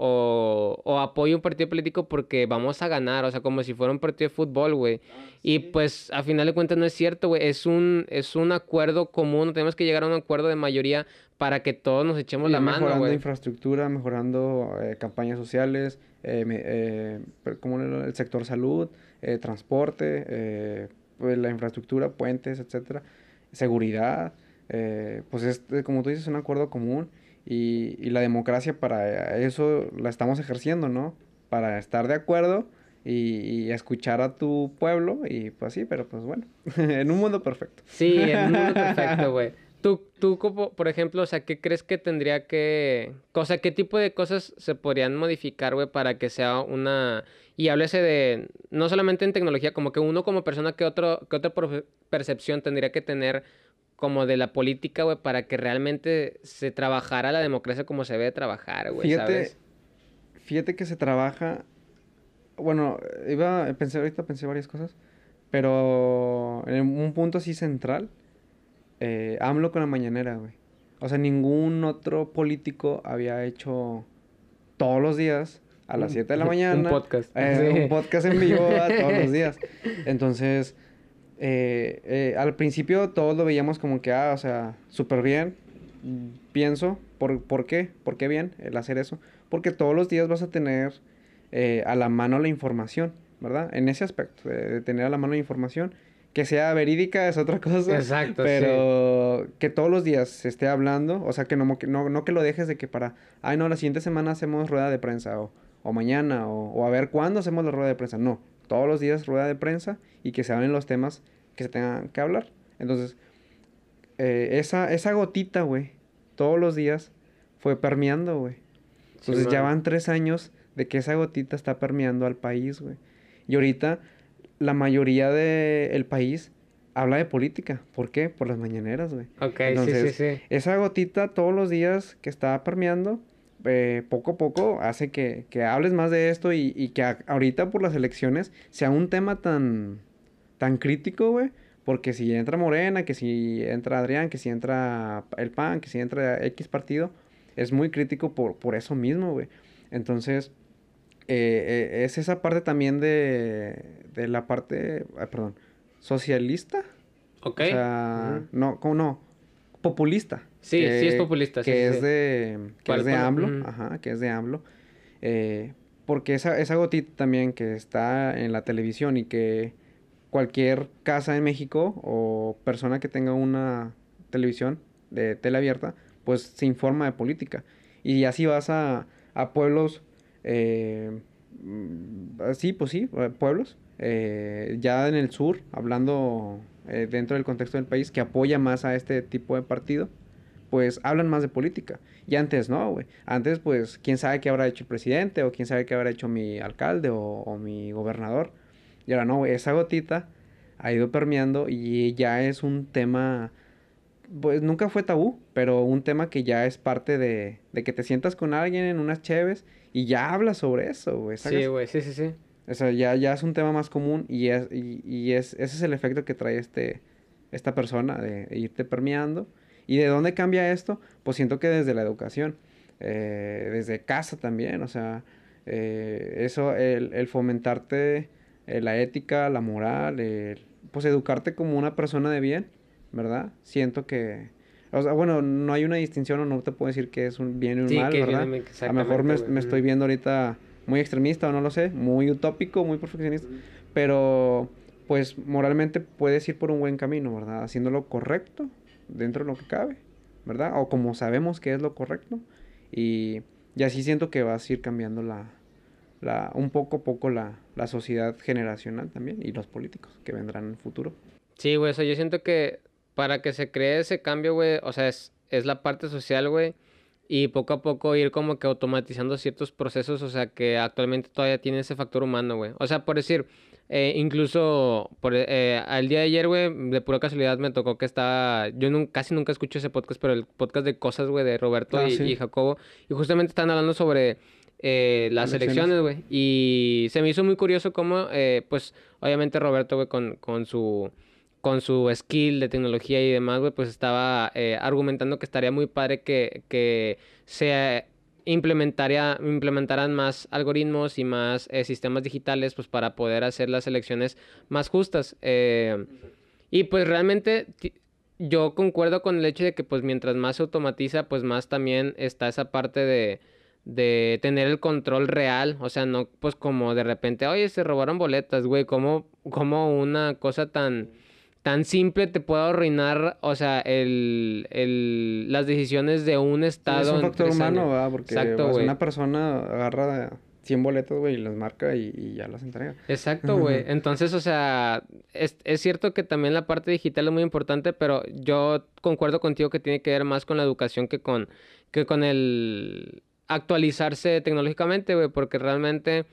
o, o apoyo un partido político porque vamos a ganar, o sea, como si fuera un partido de fútbol, güey. Y pues a final de cuentas no es cierto, güey, es un, es un acuerdo común, tenemos que llegar a un acuerdo de mayoría para que todos nos echemos Sí, la mano, mejorando güey. infraestructura, mejorando eh, campañas sociales, eh, eh, pero ¿cómo era? el sector salud, eh, transporte, eh, pues, la infraestructura, puentes, etcétera, seguridad, eh, pues es, como tú dices, un acuerdo común y, y la democracia para eso la estamos ejerciendo, ¿no? Para estar de acuerdo y, y escuchar a tu pueblo y pues sí, pero pues bueno, en un mundo perfecto. Sí, en un mundo perfecto, güey. Tú, tú, como, por ejemplo, o sea, ¿qué crees que tendría que... O sea, ¿qué tipo de cosas se podrían modificar, güey, para que sea una... Y háblese de... No solamente en tecnología, como que uno como persona, ¿qué, otro, qué otra percepción tendría que tener como de la política, güey, para que realmente se trabajara la democracia como se debe trabajar, güey, Fíjate, ¿sabes? fíjate que se trabaja. Bueno, iba, pensé ahorita, pensé varias cosas. Pero en un punto así central, eh, AMLO con la mañanera, güey. O sea, ningún otro político había hecho todos los días a las 7 de la mañana. Un podcast. eh, Sí. Un podcast en vivo todos los días. Entonces, eh, eh, al principio todos lo veíamos como que, ah, o sea, súper bien. Pienso, ¿por, ¿por qué? ¿Por qué bien el hacer eso? Porque todos los días vas a tener eh, a la mano la información, ¿verdad? En ese aspecto, de, de tener a la mano la información. Que sea verídica es otra cosa. Exacto, Pero que todos los días se esté hablando, o sea, que no, que no, no que lo dejes de que para, ay, no, la siguiente semana hacemos rueda de prensa, o, o mañana, o, o a ver cuándo hacemos la rueda de prensa. No, todos los días rueda de prensa y que se hablen los temas que se tengan que hablar. Entonces, eh, esa, esa gotita, güey, todos los días fue permeando, güey. Entonces ya van tres años de que esa gotita está permeando al país, güey. Y ahorita la mayoría del país habla de política. ¿Por qué? Por las mañaneras, güey. Ok, Entonces, sí, sí, sí. Esa gotita todos los días que está permeando, eh, poco a poco hace que, que hables más de esto y, y que a- ahorita por las elecciones sea un tema tan, tan crítico, güey. Porque si entra Morena, que si entra Adrián, que si entra el PAN, que si entra X partido, es muy crítico por, por eso mismo, güey. Entonces, eh, eh, es esa parte también de, de la parte, perdón, socialista. Ok. O sea, no, ¿cómo no? Populista. Sí, que- sí es populista, sí, Que sí, es sí. de, que ¿Cuál- es de? AMLO, ajá, que es de AMLO. Eh, porque esa, esa gotita también que está en la televisión y que cualquier casa en México o persona que tenga una televisión de tele abierta, pues se informa de política. Y así vas a, a pueblos, eh, mm, sí, pues sí, eh, pueblos, eh, ya en el sur, hablando eh, dentro del contexto del país, que apoya más a este tipo de partido, pues hablan más de política. Y antes no, güey. Antes, pues, quién sabe qué habrá hecho el presidente o quién sabe qué habrá hecho mi alcalde o, o mi gobernador. Y ahora no, güey, esa gotita ha ido permeando y ya es un tema, pues nunca fue tabú, pero un tema que ya es parte de, de que te sientas con alguien en unas cheves y ya hablas sobre eso, güey. Sí, güey, sí, sí, sí. o sea, ya, ya es un tema más común y, es, y, y es, ese es el efecto que trae este, esta persona de irte permeando. ¿Y de dónde cambia esto? Pues siento que desde la educación, eh, desde casa también, o sea, eh, eso, el, el fomentarte eh, la ética, la moral, el, pues educarte como una persona de bien, ¿verdad? Siento que, o sea, bueno, no hay una distinción o no te puedo decir que es un bien y un Sí, mal, que es ¿verdad? bien, A lo mejor me, me estoy viendo ahorita muy extremista o no lo sé, muy utópico, muy perfeccionista, pero pues moralmente puedes ir por un buen camino, ¿verdad? Haciendo lo correcto dentro de lo que cabe, ¿verdad? O como sabemos que es lo correcto y, y así siento que vas a ir cambiando la, la un poco a poco la, la sociedad generacional también y los políticos que vendrán en el futuro. Sí, güey, o sea, yo siento que para que se cree ese cambio, güey, o sea, es, es la parte social, güey, y poco a poco ir como que automatizando ciertos procesos, o sea, que actualmente todavía tiene ese factor humano, güey. O sea, por decir, eh, incluso por, eh, al día de ayer, güey, de pura casualidad me tocó que estaba, yo nun- casi nunca escucho ese podcast, pero el podcast de cosas, güey, de Roberto Ah, y, sí. y Jacobo, y justamente están hablando sobre eh, las Elecciones. elecciones, güey, y se me hizo muy curioso cómo, eh, pues, obviamente Roberto, güey, con, con su con su skill de tecnología y demás, güey, pues estaba eh, argumentando que estaría muy padre que, que se implementaría, implementaran más algoritmos y más eh, sistemas digitales, pues para poder hacer las elecciones más justas. Eh, y pues realmente yo concuerdo con el hecho de que pues mientras más se automatiza, pues más también está esa parte de, de tener el control real, o sea, no pues como de repente, oye, se robaron boletas, güey, como, como una cosa tan, tan simple te puede arruinar, o sea, el, el, las decisiones de un Sí, estado. es un factor humano. ¿verdad? Porque Exacto, pues, una persona agarra 100 boletos, güey, y las marca y, y ya las entrega. Exacto, güey. Entonces, o sea, es, es cierto que también la parte digital es muy importante, pero yo concuerdo contigo que tiene que ver más con la educación que con, que con el actualizarse tecnológicamente, güey, porque realmente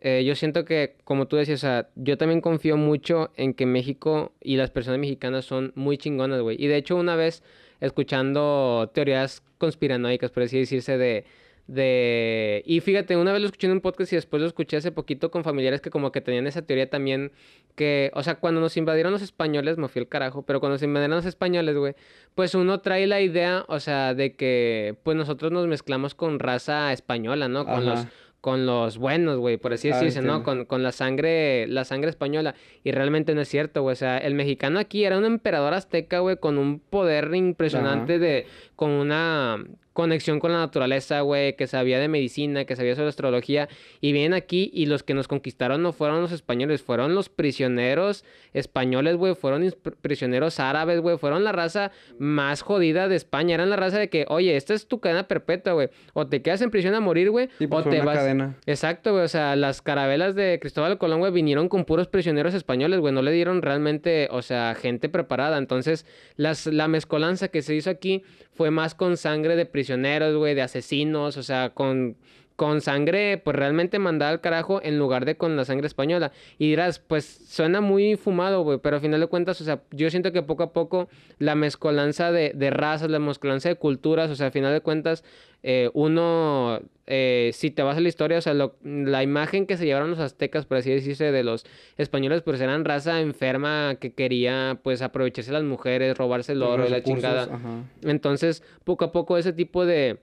eh, yo siento que, como tú decías, o sea, yo también confío mucho en que México y las personas mexicanas son muy chingonas, güey. Y de hecho, una vez escuchando teorías conspiranoicas, por así decirse, de, de... Y fíjate, una vez lo escuché en un podcast y después lo escuché hace poquito con familiares que como que tenían esa teoría también, que, o sea, cuando nos invadieron los españoles, me fui el carajo, pero cuando se invadieron los españoles, güey, pues uno trae la idea, o sea, de que, pues nosotros nos mezclamos con raza española, ¿no? Con los con los buenos, güey, por así ah, decirse, ¿no? Con, con, la sangre, la sangre española. Y realmente no es cierto, güey. O sea, el mexicano aquí era un emperador azteca, güey, con un poder impresionante de, con una, conexión con la naturaleza, güey, que sabía de medicina, que sabía sobre astrología, y vienen aquí y los que nos conquistaron no fueron los españoles, fueron los prisioneros españoles, güey, fueron prisioneros árabes, güey, fueron la raza más jodida de España, eran la raza de que, oye, esta es tu cadena perpetua, güey, o te quedas en prisión a morir, güey, pues o te vas... Cadena. Exacto, güey, o sea, las carabelas de Cristóbal Colón, güey, vinieron con puros prisioneros españoles, güey, no le dieron realmente, o sea, gente preparada, entonces las, la mezcolanza que se hizo aquí fue más con sangre de prisioneros, güey, de asesinos, o sea, con, con sangre, pues realmente mandada al carajo en lugar de con la sangre española. Y dirás, pues suena muy fumado, güey, pero al final de cuentas, o sea, yo siento que poco a poco la mezcolanza de, de razas, la mezcolanza de culturas, o sea, al final de cuentas, eh, uno, eh, si te vas a la historia, o sea, la imagen que se llevaron los aztecas, por así decirse, de los españoles, pues eran raza enferma que quería, pues, aprovecharse las mujeres, robarse el oro y la chingada. Entonces, poco a poco ese tipo de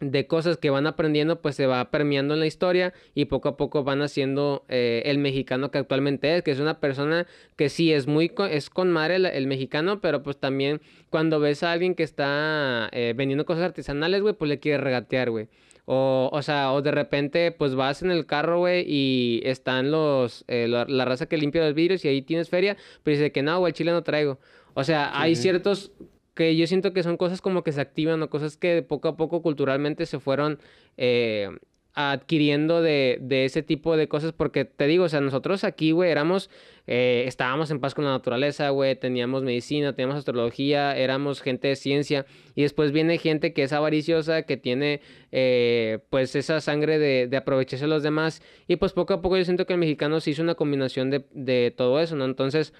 de cosas que van aprendiendo, pues se va permeando en la historia y poco a poco van haciendo eh, el mexicano que actualmente es, que es una persona que sí es muy, es con madre el, mexicano, pero pues también cuando ves a alguien que está eh, vendiendo cosas artesanales, güey, pues le quiere regatear, güey. O, o sea, o de repente, pues vas en el carro, güey, y están los, eh, la, raza que limpia los vidrios y ahí tienes feria, pero dice que no, güey, el chile no traigo. O sea, hay ciertos que yo siento que son cosas como que se activan o cosas que poco a poco culturalmente se fueron eh, adquiriendo de, de, ese tipo de cosas, porque te digo, o sea, nosotros aquí, güey, éramos, eh, estábamos en paz con la naturaleza, güey, teníamos medicina, teníamos astrología, éramos gente de ciencia, y después viene gente que es avariciosa, que tiene, eh, pues, esa sangre de, de aprovecharse a los demás, y pues poco a poco yo siento que el mexicano se hizo una combinación de, de todo eso, ¿no? Entonces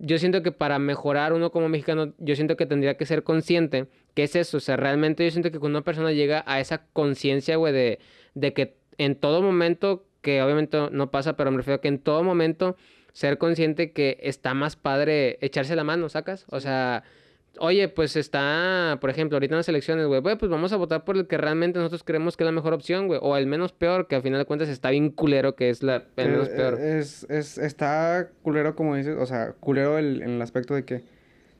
yo siento que para mejorar uno como mexicano, yo siento que tendría que ser consciente que es eso. O sea, realmente yo siento que cuando una persona llega a esa conciencia, güey, de, de que en todo momento, que obviamente no pasa, pero me refiero a que en todo momento ser consciente que está más padre echarse la mano, ¿sacas? O sea, oye, pues está, por ejemplo, ahorita en las elecciones, güey, pues vamos a votar por el que realmente nosotros creemos que es la mejor opción, güey, o el menos peor, que al final de cuentas está bien culero, que es la, el menos peor. Es, es, está culero, como dices, o sea, culero el, en el aspecto de que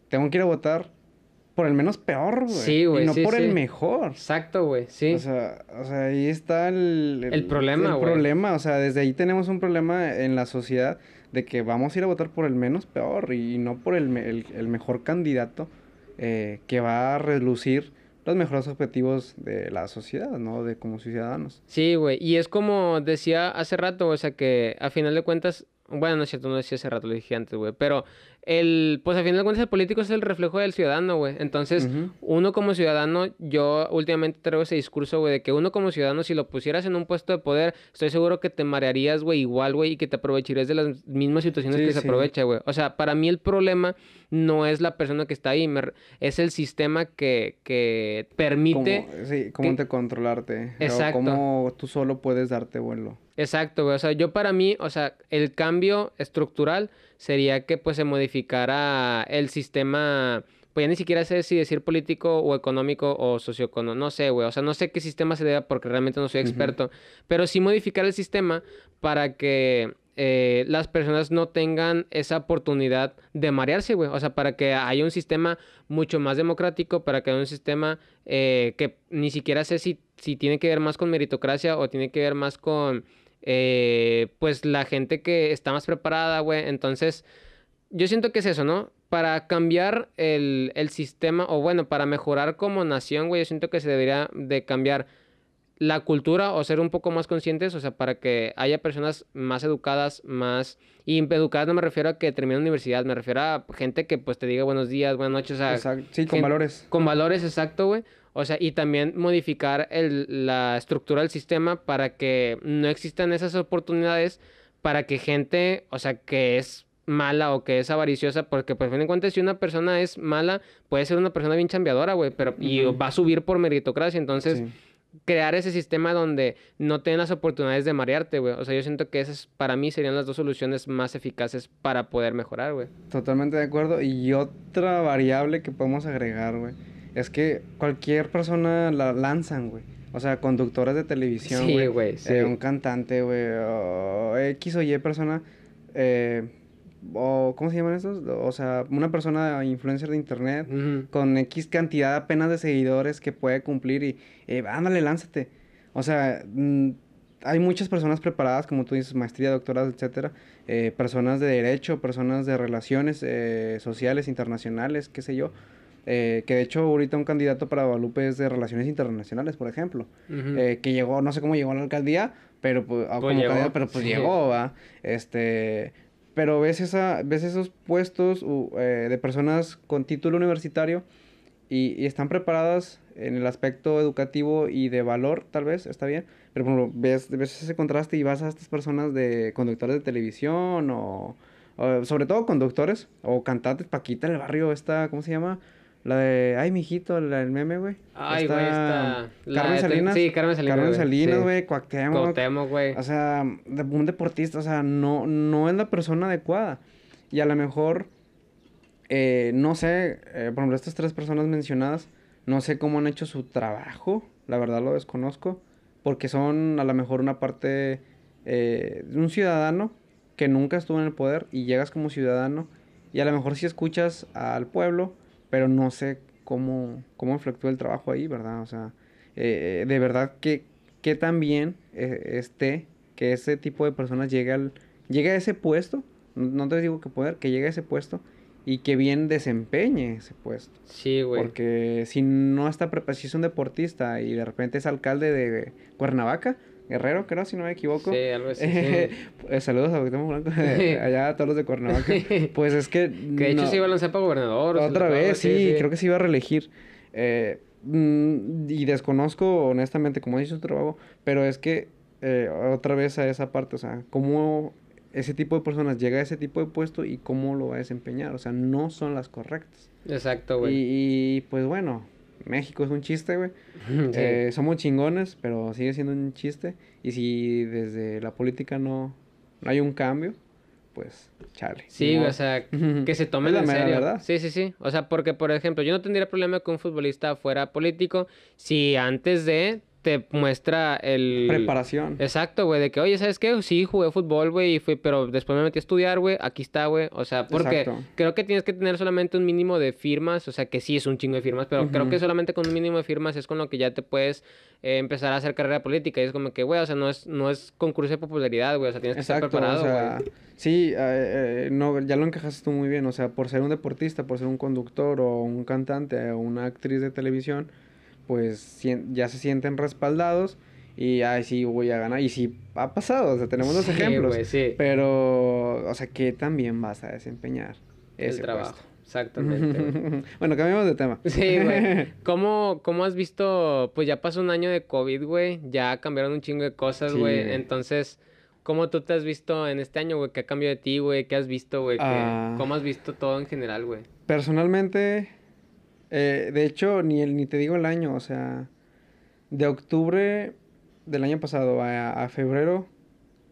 tengo que ir a votar por el menos peor, güey. Sí, güey. Y no por el mejor. Exacto, güey, sí. O sea, o sea, ahí está el... El, problema, güey. El problema, o sea, desde ahí tenemos un problema en la sociedad de que vamos a ir a votar por el menos peor y no por el, el mejor candidato eh, que va a relucir los mejores objetivos de la sociedad, ¿no? De como ciudadanos. Sí, güey. Y es como decía hace rato, o sea, que a final de cuentas, bueno, no es cierto, no decía hace rato, lo dije antes, güey, pero el, pues a final de cuentas el político es el reflejo del ciudadano, güey. Entonces, uno como ciudadano, yo últimamente traigo ese discurso, güey, de que uno como ciudadano, si lo pusieras en un puesto de poder, estoy seguro que te marearías, güey, igual, güey, y que te aprovecharías de las mismas situaciones que se aprovecha, güey. O sea, para mí el problema no es la persona que está ahí, es el sistema que, que permite... sí, cómo te controlarte. Exacto. cómo tú solo puedes darte vuelo. Exacto, güey. O sea, yo para mí, o sea, el cambio estructural sería que pues se modificara el sistema, pues ya ni siquiera sé si decir político o económico o socioeconómico, no sé, güey, o sea, no sé qué sistema se deba porque realmente no soy experto, pero sí modificar el sistema para que eh, las personas no tengan esa oportunidad de marearse, güey. O sea, para que haya un sistema mucho más democrático, para que haya un sistema eh, que ni siquiera sé si, si tiene que ver más con meritocracia o tiene que ver más con eh, pues la gente que está más preparada, güey. Entonces, yo siento que es eso, ¿no? Para cambiar el, el sistema, o bueno, para mejorar como nación, güey, yo siento que se debería de cambiar la cultura o ser un poco más conscientes, o sea, para que haya personas más educadas, más... Y educadas no me refiero a que termine universidad, me refiero a gente que pues te diga buenos días, buenas noches, o sea... Sí, con valores. Con valores, exacto, güey. O sea, y también modificar el, la estructura del sistema para que no existan esas oportunidades para que gente, o sea, que es mala o que es avariciosa, porque pues fin de cuentas si una persona es mala, puede ser una persona bien chambeadora, güey, pero y va a subir por meritocracia, entonces crear ese sistema donde no tengan las oportunidades de marearte, güey. O sea, yo siento que esas para mí serían las dos soluciones más eficaces para poder mejorar, güey. Totalmente de acuerdo. Y otra variable que podemos agregar, güey, es que cualquier persona la lanzan, güey. O sea, conductores de televisión, sí, güey. Sí. Eh, un cantante, güey. O X o Y persona. Eh, o ¿cómo se llaman esos? O sea, una persona influencer de internet con X cantidad apenas de seguidores que puede cumplir y, eh, ándale, lánzate. O sea, mm, hay muchas personas preparadas, como tú dices, maestría, doctorados, etcétera, eh, personas de derecho, personas de relaciones eh, sociales, internacionales, qué sé yo, eh, que de hecho ahorita un candidato para Guadalupe es de relaciones internacionales, por ejemplo, eh, que llegó, no sé cómo llegó a la alcaldía, pero pues, ah, pues llegó, pero pues llegó, va, este, pero ves, esa, ves esos puestos eh, de personas con título universitario y, están preparadas en el aspecto educativo y de valor, tal vez, está bien. Pero ves, ves ese contraste y vas a estas personas de conductores de televisión o, sobre todo conductores o cantantes. Paquita en el barrio, esta, ¿cómo se llama? La de, ay, mijito, la del meme, güey. Ay, güey, está. Carmen Salinas. Sí, Carmen Salinas. Carmen Salinas, güey, Cuauhtémoc. Cuauhtémoc, güey. O sea, de, un deportista, o sea, no, no es la persona adecuada. Y a lo mejor, eh, no sé, eh, por ejemplo, estas tres personas mencionadas, no sé cómo han hecho su trabajo, la verdad lo desconozco, porque son a lo mejor una parte eh, un ciudadano que nunca estuvo en el poder y llegas como ciudadano y a lo mejor si escuchas al pueblo pero no sé cómo, cómo fluctúa el trabajo ahí, ¿verdad? O sea, eh, de verdad que, que tan bien eh, esté que ese tipo de personas llegue, al, llegue a ese puesto, no te digo que poder, que llegue a ese puesto y que bien desempeñe ese puesto. Sí, güey. Porque si no está preparado, si es un deportista y de repente es alcalde de Cuernavaca, Guerrero, creo, si no me equivoco. Sí, algo así. Pues, saludos a Cuauhtémoc Blanco, allá a todos los de Cuernavaca. Pues es que... que de hecho se iba a lanzar para gobernador. Otra vez, sí, creo que se iba a reelegir. Eh, mm, y desconozco, honestamente, cómo hizo su trabajo, pero es que eh, otra vez a esa parte, o sea, cómo ese tipo de personas llega a ese tipo de puesto y cómo lo va a desempeñar. O sea, no son las correctas. Exacto, güey. y pues bueno, México es un chiste, güey. Eh, somos chingones, pero sigue siendo un chiste. Y si desde la política no, no hay un cambio, pues chale. Sí, o sea, que se tomen en serio. ¿verdad? Sí, sí, sí. O sea, porque, por ejemplo, yo no tendría problema con un futbolista fuera político si antes de te muestra el... Preparación. Exacto, güey, de que, oye, ¿sabes qué? Sí, jugué fútbol, güey, y fui, pero después me metí a estudiar, güey, aquí está, güey. O sea, porque creo que tienes que tener solamente un mínimo de firmas, o sea, que sí es un chingo de firmas, pero creo que solamente con un mínimo de firmas es con lo que ya te puedes eh, empezar a hacer carrera política. Y es como que, güey, o sea, no es, no es concurso de popularidad, güey, o sea, tienes que estar preparado, güey. Sí, eh, eh, no, ya lo encajaste tú muy bien, o sea, por ser un deportista, por ser un conductor o un cantante o una actriz de televisión, pues ya se sienten respaldados y ay sí voy a ganar y sí ha pasado, o sea, tenemos los ejemplos, sí. pero o sea, ¿qué también vas a desempeñar ese el trabajo? Exactamente. bueno, cambiamos de tema. Sí, güey. ¿Cómo, ¿Cómo has visto? Pues ya pasó un año de COVID, güey. Ya cambiaron un chingo de cosas, güey. Entonces, ¿cómo tú te has visto en este año, güey? ¿Qué ha cambiado de ti, güey? ¿Qué has visto, güey? Ah. ¿Cómo has visto todo en general, güey? Personalmente, eh, de hecho, ni, el, ni te digo el año, o sea, de octubre del año pasado a, febrero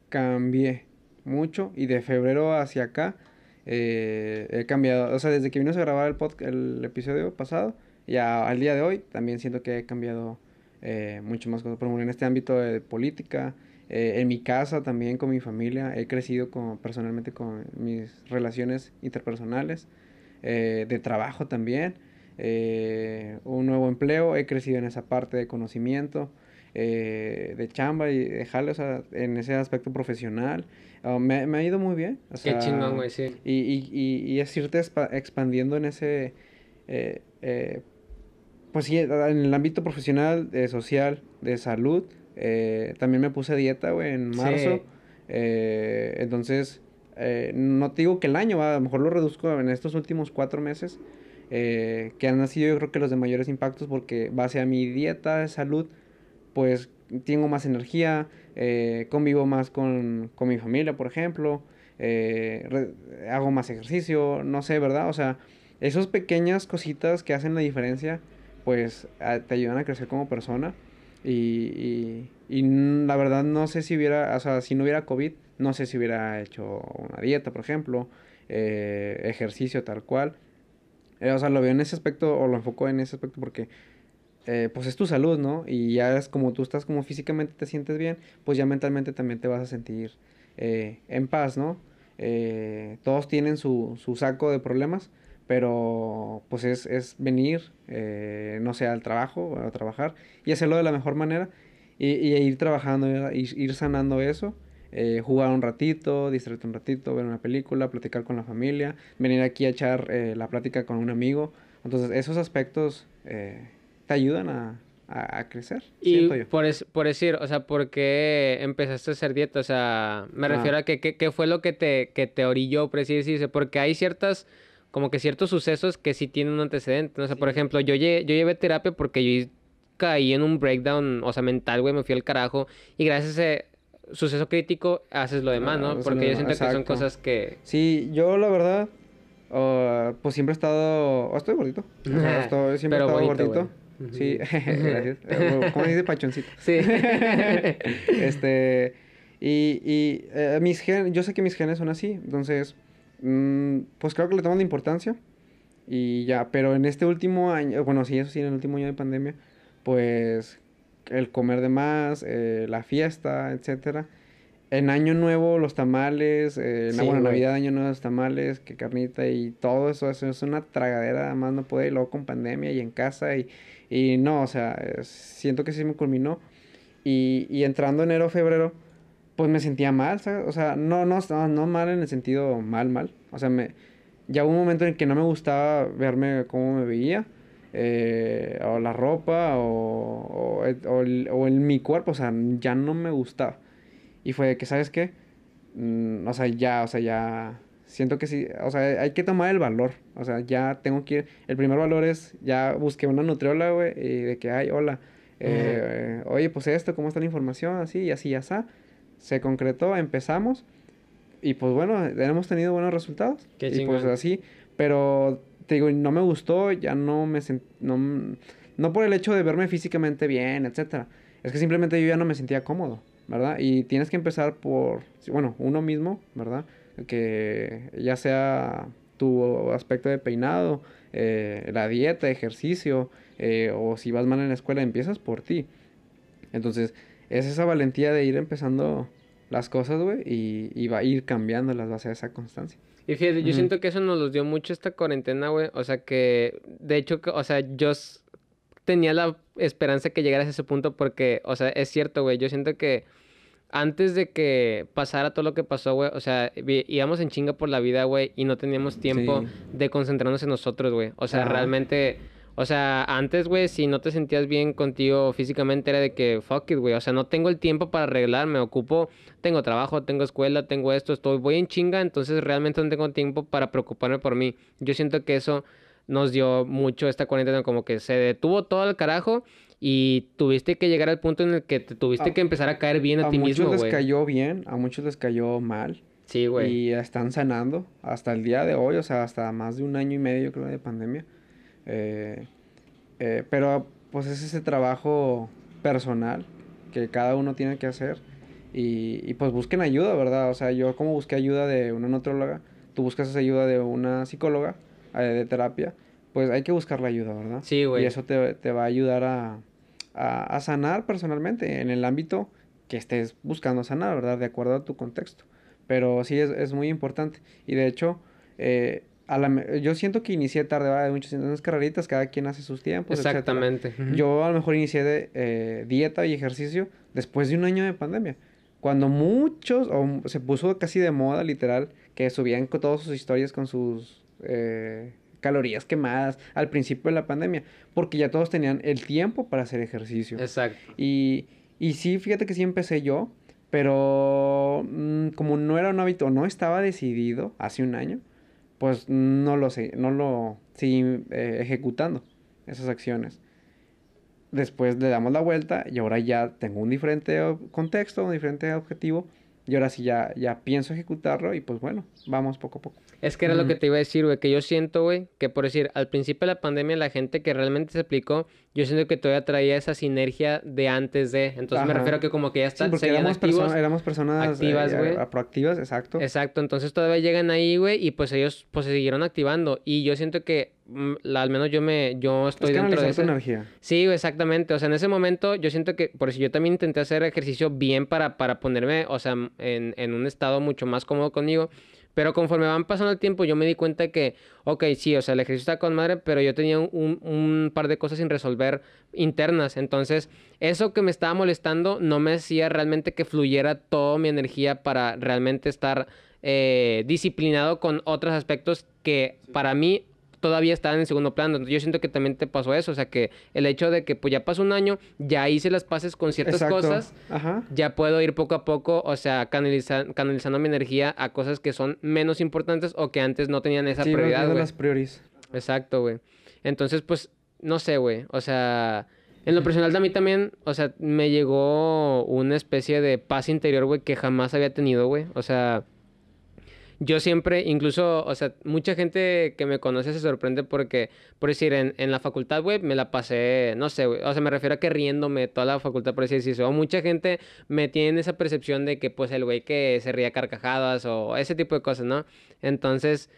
cambié mucho y de febrero hacia acá eh, he cambiado, o sea, desde que vino a grabar el, el episodio pasado ya al día de hoy también siento que he cambiado eh, mucho más cosas, por ejemplo, en este ámbito de política, en mi casa también con mi familia, he crecido personalmente con mis relaciones interpersonales, de trabajo también. Eh, un nuevo empleo, he crecido en esa parte de conocimiento, eh, de chamba y de jale, o sea, en ese aspecto profesional. Ah, me, ha ido muy bien. Qué chingón, güey, sí. Y, y, y, y es irte expandiendo en ese, eh, pues sí, en el ámbito profesional, social, de salud. también me puse dieta, güey, en marzo. entonces, no te digo que el año, a lo mejor lo reduzco en estos últimos cuatro meses eh, que han sido yo creo que los de mayores impactos porque base a mi dieta de salud, pues tengo más energía, eh, convivo más con, con, mi familia, por ejemplo, eh, hago más ejercicio, no sé, ¿verdad? O sea, esas pequeñas cositas que hacen la diferencia, pues te ayudan a crecer como persona. Y, y, la verdad no sé si hubiera, o sea, si no hubiera COVID, no sé si hubiera hecho una dieta, por ejemplo, eh, ejercicio tal cual. Eh, o sea, lo veo en ese aspecto o lo enfoco en ese aspecto porque eh, pues es tu salud, ¿no? Y ya es como tú estás como físicamente te sientes bien, pues ya mentalmente también te vas a sentir en paz, ¿no? todos tienen su, su, saco de problemas, pero pues es, es venir, no sé, al trabajo, a trabajar y hacerlo de la mejor manera y, y ir trabajando, ir, ir sanando eso eh, jugar un ratito, distraerte un ratito, ver una película, platicar con la familia, venir aquí a echar eh, la plática con un amigo. Entonces, esos aspectos eh, te ayudan a, a, crecer. Y Por, por decir, o sea, ¿por qué empezaste a hacer dieta? O sea, me ah. refiero a que qué fue lo que te, que te orilló, por así decirse, porque hay ciertas como que ciertos sucesos que sí tienen un antecedente. O sea, por ejemplo, yo, yo llevé terapia porque yo caí en un breakdown, o sea, mental, güey, me fui al carajo. Y gracias a, suceso crítico, haces lo demás, ¿no? Ah, Porque yo siento que son cosas que... Sí, yo la verdad, uh, pues siempre he estado... Oh, estoy gordito. estoy, siempre he estado gordito. Sí, gracias. ¿Cómo dice pachoncito? Sí. este... Y, y eh, mis genes, yo sé que mis genes son así, entonces, mm, pues creo que le toman de importancia. Y ya, pero en este último año, bueno, sí, eso sí, en el último año de pandemia, pues el comer de más, eh, la fiesta, etcétera. En Año Nuevo, los tamales, eh, en bueno, Navidad, Año Nuevo, los tamales, que carnita y todo eso, eso es una tragadera, más no puede, y luego con pandemia y en casa, y, y no, o sea, siento que sí me culminó. Y, y entrando enero, febrero, pues me sentía mal, O sea, no, no, no, no mal en el sentido mal, mal. O sea, me, ya hubo un momento en que no me gustaba verme cómo me veía eh, o la ropa o, o, o, en mi cuerpo, o sea, ya no me gustaba. Y fue que, ¿sabes qué? Mm, o sea, ya, o sea, ya siento que sí, o sea, hay que tomar el valor, o sea, ya tengo que ir, el primer valor es, ya busqué una nutrióloga, güey, y de que, ay, hola, eh, oye, pues esto, ¿cómo está la información? Así, y así, ya está, se concretó, empezamos, y pues bueno, hemos tenido buenos resultados, Qué y pues así, pero te digo, no me gustó, ya no me sent, no, no por el hecho de verme físicamente bien, etcétera. Es que simplemente yo ya no me sentía cómodo, ¿verdad? Y tienes que empezar por, bueno, uno mismo, ¿verdad? Que ya sea tu aspecto de peinado, eh, la dieta, ejercicio, eh, o si vas mal en la escuela, empiezas por ti. Entonces, es esa valentía de ir empezando las cosas, güey, y, y va a ir cambiando las bases de esa constancia. Y fíjate, yo siento que eso nos los dio mucho esta cuarentena, güey. O sea que, de hecho, o sea, yo tenía la esperanza que llegaras a ese punto porque, o sea, es cierto, güey. Yo siento que antes de que pasara todo lo que pasó, güey, o sea, íbamos en chinga por la vida, güey, y no teníamos tiempo de concentrarnos en nosotros, güey. O sea, realmente o sea, antes, güey, si no te sentías bien contigo físicamente era de que, fuck it, güey. O sea, no tengo el tiempo para arreglar, me ocupo, tengo trabajo, tengo escuela, tengo esto, estoy, voy en chinga, entonces realmente no tengo tiempo para preocuparme por mí. Yo siento que eso nos dio mucho esta cuarentena, como que se detuvo todo el carajo y tuviste que llegar al punto en el que te tuviste que empezar a caer bien a, ti mismo. A muchos les cayó bien, a muchos les cayó mal. Sí, güey. Y están sanando hasta el día de hoy, o sea, hasta más de un año y medio, creo, de pandemia. Eh, eh, pero pues es ese trabajo personal que cada uno tiene que hacer. Y, y, pues busquen ayuda, ¿verdad? O sea, yo como busqué ayuda de una nutróloga, tú buscas esa ayuda de una psicóloga eh, de terapia, pues hay que buscar la ayuda, ¿verdad? Sí, güey. Y eso te, te, va a ayudar a, a, a, sanar personalmente en el ámbito que estés buscando sanar, ¿verdad? De acuerdo a tu contexto. Pero sí es, es muy importante. Y de hecho, eh, yo siento que inicié tarde, ¿verdad? De muchas carreritas, cada quien hace sus tiempos. Exactamente. Yo a lo mejor inicié de eh, dieta y ejercicio después de un año de pandemia. Cuando muchos, o se puso casi de moda, literal, que subían con todas sus historias con sus eh, calorías quemadas al principio de la pandemia. Porque ya todos tenían el tiempo para hacer ejercicio. Exacto. Y, y sí, fíjate que sí empecé yo, pero mm, como no era un hábito, no estaba decidido hace un año pues no lo sé, no lo seguí eh, ejecutando esas acciones. Después le damos la vuelta y ahora ya tengo un diferente contexto, un diferente objetivo y ahora sí ya, ya pienso ejecutarlo y pues bueno, vamos poco a poco. Es que era lo que te iba a decir, güey, que yo siento, güey, que por decir, al principio de la pandemia la gente que realmente se aplicó, yo siento que todavía traía esa sinergia de antes de, entonces me refiero a que como que ya están, sí, porque éramos, éramos personas activas, eh, güey. proactivas, exacto. Exacto, entonces todavía llegan ahí, güey, y pues ellos pues se siguieron activando y yo siento que al menos yo me yo estoy es que dentro de esa energía. Sí, exactamente, o sea, en ese momento yo siento que por si yo también intenté hacer ejercicio bien para para ponerme, o sea, en, en un estado mucho más cómodo conmigo. Pero conforme van pasando el tiempo, yo me di cuenta que, ok, sí, o sea, el ejercicio está con madre, pero yo tenía un, un, par de cosas sin resolver internas. Entonces, eso que me estaba molestando no me hacía realmente que fluyera toda mi energía para realmente estar eh, disciplinado con otros aspectos que para mí todavía estaban en segundo plano. Yo siento que también te pasó eso, o sea, que el hecho de que pues ya pasó un año, ya hice las pases con ciertas cosas, ya puedo ir poco a poco, o sea, canalizando mi energía a cosas que son menos importantes o que antes no tenían esa prioridad, las prioris. Exacto, güey. Entonces, pues, no sé, güey, o sea... En lo personal de a mí también, o sea, me llegó una especie de paz interior, güey, que jamás había tenido, güey. O sea, yo siempre, incluso, o sea, mucha gente que me conoce se sorprende porque, por decir, en, en la facultad, güey, me la pasé, no sé, güey, o sea, me refiero a que riéndome toda la facultad, por así decirlo. O mucha gente me tiene esa percepción de que, pues, el güey que se ría carcajadas o ese tipo de cosas, ¿no? Entonces,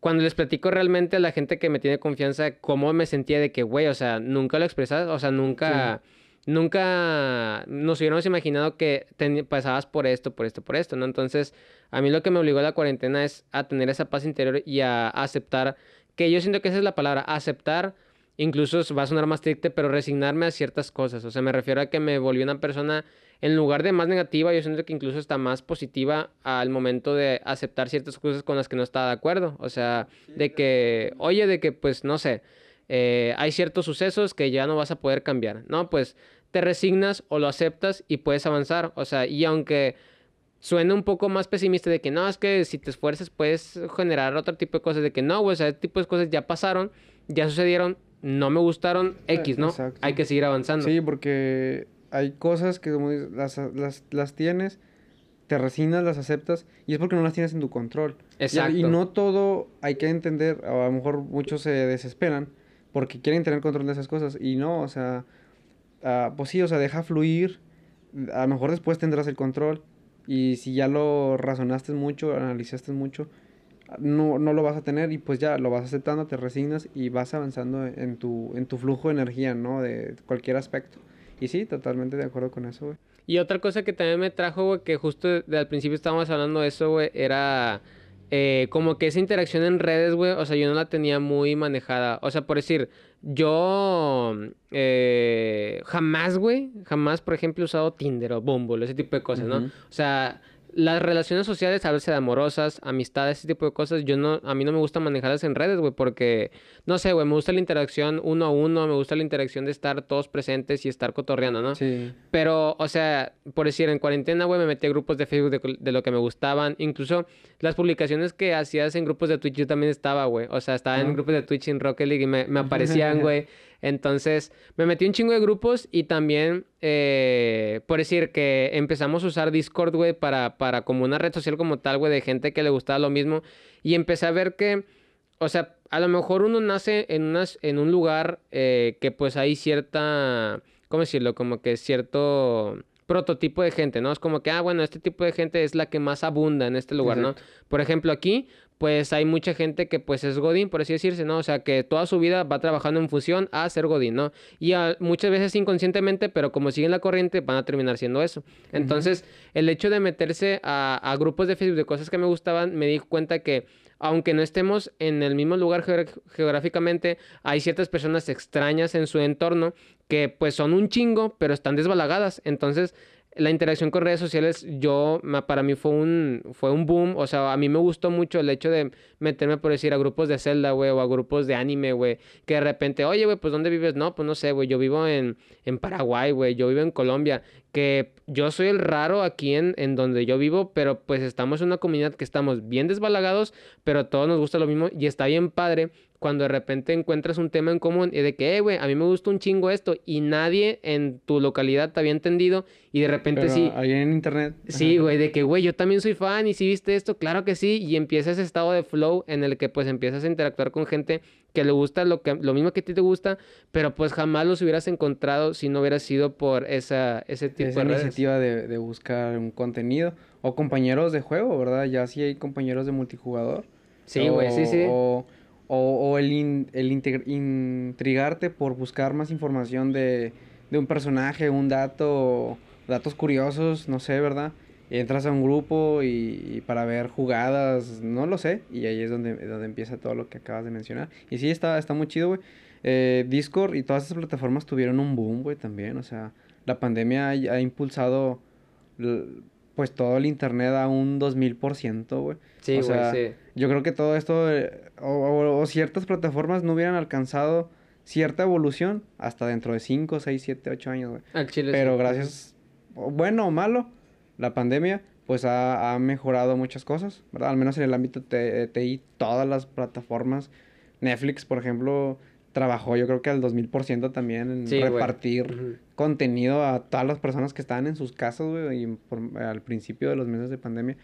cuando les platico realmente a la gente que me tiene confianza, cómo me sentía de que, güey, o sea, nunca lo expresas, o sea, nunca nunca nos hubiéramos imaginado que pasabas por esto, por esto, por esto, ¿no? Entonces, a mí lo que me obligó a la cuarentena es a tener esa paz interior y a aceptar, que yo siento que esa es la palabra, aceptar, incluso va a sonar más triste, pero resignarme a ciertas cosas. O sea, me refiero a que me volví una persona, en lugar de más negativa, yo siento que incluso está más positiva al momento de aceptar ciertas cosas con las que no estaba de acuerdo. O sea, de que, oye, de que, pues, no sé. Eh, hay ciertos sucesos que ya no vas a poder cambiar, ¿no? Pues te resignas o lo aceptas y puedes avanzar. O sea, y aunque suene un poco más pesimista de que no, es que si te esfuerzas puedes generar otro tipo de cosas, de que no, o sea, ese tipo de cosas ya pasaron, ya sucedieron, no me gustaron, X, ¿no? Hay que seguir avanzando. Sí, porque hay cosas que como las, las, las tienes, te resignas, las aceptas, y es porque no las tienes en tu control. Exacto. Y, no todo hay que entender, a lo mejor muchos se desesperan porque quieren tener control de esas cosas, y no, o sea Ah, pues sí, o sea, deja fluir. A lo mejor después tendrás el control. Y si ya lo razonaste mucho, analizaste mucho, no, no lo vas a tener y pues ya lo vas aceptando, te resignas y vas avanzando en tu, en tu flujo de energía, ¿no? De cualquier aspecto. Y sí, totalmente de acuerdo con eso, güey. Y otra cosa que también me trajo, güey, que justo al principio estábamos hablando de eso, güey, era eh, como que esa interacción en redes, güey, o sea, yo no la tenía muy manejada. O sea, por decir, yo eh, jamás, güey, jamás, por ejemplo, he usado Tinder o Bumble, ese tipo de cosas, ¿no? O sea, las relaciones sociales, a veces amorosas, amistades, ese tipo de cosas, yo no, a mí no me gusta manejarlas en redes, güey, porque, no sé, güey, me gusta la interacción uno a uno, me gusta la interacción de estar todos presentes y estar cotorreando, ¿no? Sí. Pero, o sea, por decir, en cuarentena, güey, me metí a grupos de Facebook de, lo que me gustaban, incluso las publicaciones que hacías en grupos de Twitch, yo también estaba, güey, o sea, estaba en grupos de Twitch en Rocket League y me, me aparecían, güey. Entonces, me metí un chingo de grupos y también, eh, por decir que empezamos a usar Discord, güey, para, para como una red social como tal, güey, de gente que le gustaba lo mismo. Y empecé a ver que, o sea, a lo mejor uno nace en, unas, en un lugar eh, que pues hay cierta, ¿cómo decirlo? Como que cierto prototipo de gente, ¿no? Es como que, ah, bueno, este tipo de gente es la que más abunda en este lugar, ¿no? Por ejemplo, aquí, pues hay mucha gente que pues es Godín, por así decirse, ¿no? O sea, que toda su vida va trabajando en función a ser Godín, ¿no? Y muchas veces inconscientemente, pero como siguen la corriente, van a terminar siendo eso. Entonces, el hecho de meterse a, a, grupos de Facebook de cosas que me gustaban, me di cuenta que aunque no estemos en el mismo lugar geográficamente, hay ciertas personas extrañas en su entorno que pues son un chingo, pero están desbalagadas. Entonces, la interacción con redes sociales, yo, para mí fue un, fue un boom. O sea, a mí me gustó mucho el hecho de meterme, por decir, a grupos de Zelda, güey, o a grupos de anime, güey. Que de repente, oye, güey, pues ¿dónde vives? No, pues no sé, güey, yo vivo en, en Paraguay, güey, yo vivo en Colombia. Que yo soy el raro aquí en, en donde yo vivo, pero pues estamos en una comunidad que estamos bien desbalagados, pero a todos nos gusta lo mismo y está bien padre cuando de repente encuentras un tema en común y de que, eh, güey, a mí me gusta un chingo esto y nadie en tu localidad te había entendido y de repente sí. Ahí en internet. Sí, güey, de que, güey, yo también soy fan y si viste esto, claro que sí. Y empieza ese estado de flow en el que pues empiezas a interactuar con gente que le gusta lo, que, lo mismo que a ti te gusta, pero pues jamás los hubieras encontrado si no hubiera sido por esa, ese tipo esa de iniciativa de, de buscar un contenido. O compañeros de juego, ¿verdad? Ya sí hay compañeros de multijugador. Sí, güey, sí, sí. O, o, el, el intrigarte por buscar más información de, de un personaje, un dato, datos curiosos, no sé, ¿verdad? Entras a un grupo y, para ver jugadas, no lo sé, y ahí es donde, donde empieza todo lo que acabas de mencionar. Y sí, está, está muy chido, güey. Eh, Discord y todas esas plataformas tuvieron un boom, güey, también. O sea, la pandemia ha, ha impulsado pues todo el internet a un 2000%, güey. Sí, güey, sí. Yo creo que todo esto, eh, o, ciertas plataformas no hubieran alcanzado cierta evolución hasta dentro de 5, 6, 7, 8 años, güey. Al chile Pero gracias, bueno o malo, la pandemia, pues ha, mejorado muchas cosas, ¿verdad? Al menos en el ámbito de TI, todas las plataformas, Netflix, por ejemplo, trabajó yo creo que al 2000% también en repartir contenido a todas las personas que estaban en sus casas, güey, y al principio de los meses de pandemia.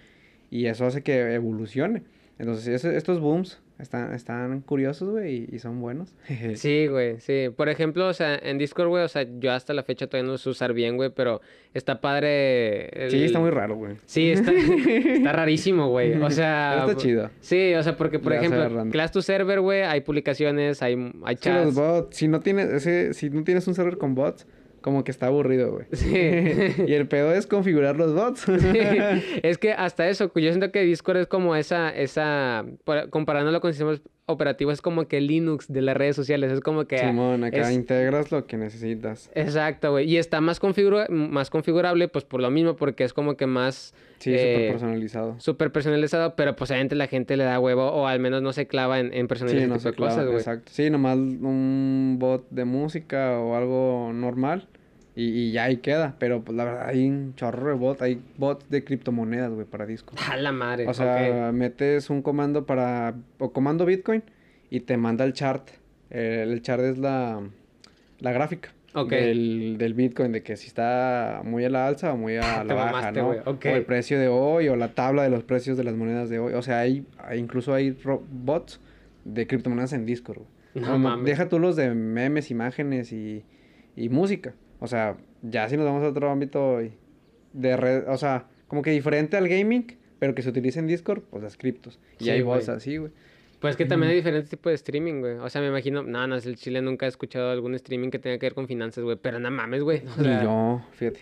Y eso hace que evolucione. Entonces, estos booms están, están curiosos, güey, y, son buenos. sí, güey, sí. Por ejemplo, o sea, en Discord, güey, o sea, yo hasta la fecha todavía no sé usar bien, güey, pero está padre. Sí, está muy raro, güey. Sí, está, está rarísimo, güey. O sea. está chido. Sí, o sea, porque, por ejemplo, Class to Server, güey, hay publicaciones, hay, hay chats. los bots, si no tienes, ese, si no tienes un server con bots como que está aburrido, güey. Sí. y el pedo es configurar los bots. Es que hasta eso, yo siento que Discord es como esa, esa, comparándolo con sistemas operativos, es como que Linux de las redes sociales, es como que... Simón, acá integras lo que necesitas. Exacto, güey. Y está más, configura más configurable, pues por lo mismo, porque es como que más... Sí, súper eh, personalizado. Súper personalizado, pero pues obviamente la gente le da huevo o al menos no se clava en, en personalizar sí, no se cosas, güey. Exacto. Sí, nomás un bot de música o algo normal y, ya ahí queda. Pero pues la verdad hay un chorro de bots. Hay bots de criptomonedas, güey, para disco. A la madre. O sea, metes un comando para. O comando Bitcoin y te manda el chart. el chart es la, la gráfica. Del, del, Bitcoin, de que si está muy a la alza o muy a la baja, ¿no? O el precio de hoy, o la tabla de los precios de las monedas de hoy. O sea, hay, incluso hay bots de criptomonedas en Discord, No, Deja tú los de memes, imágenes y, y música. O sea, ya si nos vamos a otro ámbito de red, o sea, como que diferente al gaming, pero que se utiliza en Discord, pues las criptos. Y hay voz así, güey. Pues que también hay diferentes tipos de streaming, güey. O sea, me imagino, no, no, el Chile nunca he escuchado algún streaming que tenga que ver con finanzas, güey. Pero no mames, güey. O yo, fíjate.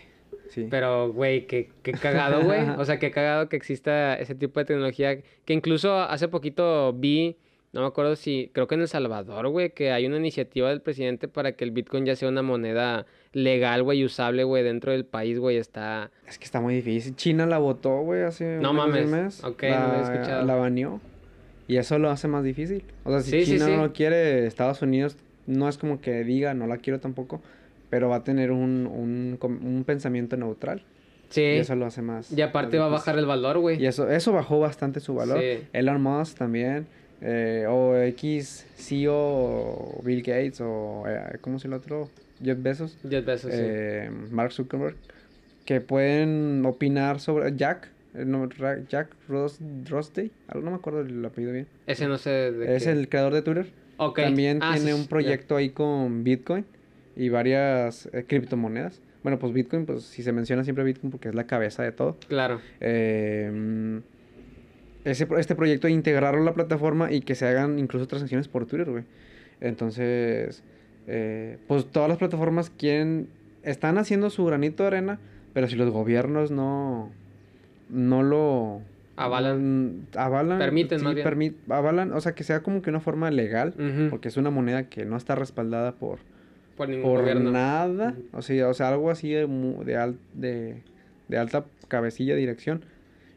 Sí. Pero, güey, qué, qué cagado, güey. o sea, qué cagado que exista ese tipo de tecnología. Que incluso hace poquito vi no me acuerdo si, creo que en El Salvador, güey, que hay una iniciativa del presidente para que el Bitcoin ya sea una moneda legal, güey, usable, güey, dentro del país, güey, está... Es que está muy difícil. China la votó, güey, hace no mames. un mes. Ok, la, no lo he escuchado. La baneó. Y eso lo hace más difícil. O sea, si China no lo quiere, Estados Unidos no es como que diga, no la quiero tampoco, pero va a tener un, un, un pensamiento neutral. Sí. Y eso lo hace más. Y aparte va a bajar el valor, güey. Y eso, eso bajó bastante su valor. Sí. Elon Musk también eh, o X CEO Bill Gates o eh, ¿cómo se el otro? Jeff Bezos. Jeff Bezos, eh, Mark Zuckerberg que pueden opinar sobre Jack eh, no, Jack Ross, Rosday, no me acuerdo el apellido bien. Ese no sé Es el creador de Twitter. Okay. También ah, tiene un proyecto ahí con Bitcoin y varias criptomonedas. Bueno, pues Bitcoin, pues si se menciona siempre Bitcoin porque es la cabeza de todo. Claro. Eh, ese, este proyecto de integrarlo a la plataforma y que se hagan incluso transacciones por Twitter, güey. Entonces, eh, pues todas las plataformas quieren, están haciendo su granito de arena, pero si los gobiernos no, no lo... Avalan. avalan. Permiten, más avalan, o sea, que sea como que una forma legal, porque es una moneda que no está respaldada por, por, ningún nada. o, sea, o sea, algo así de, de, de de alta cabecilla, dirección,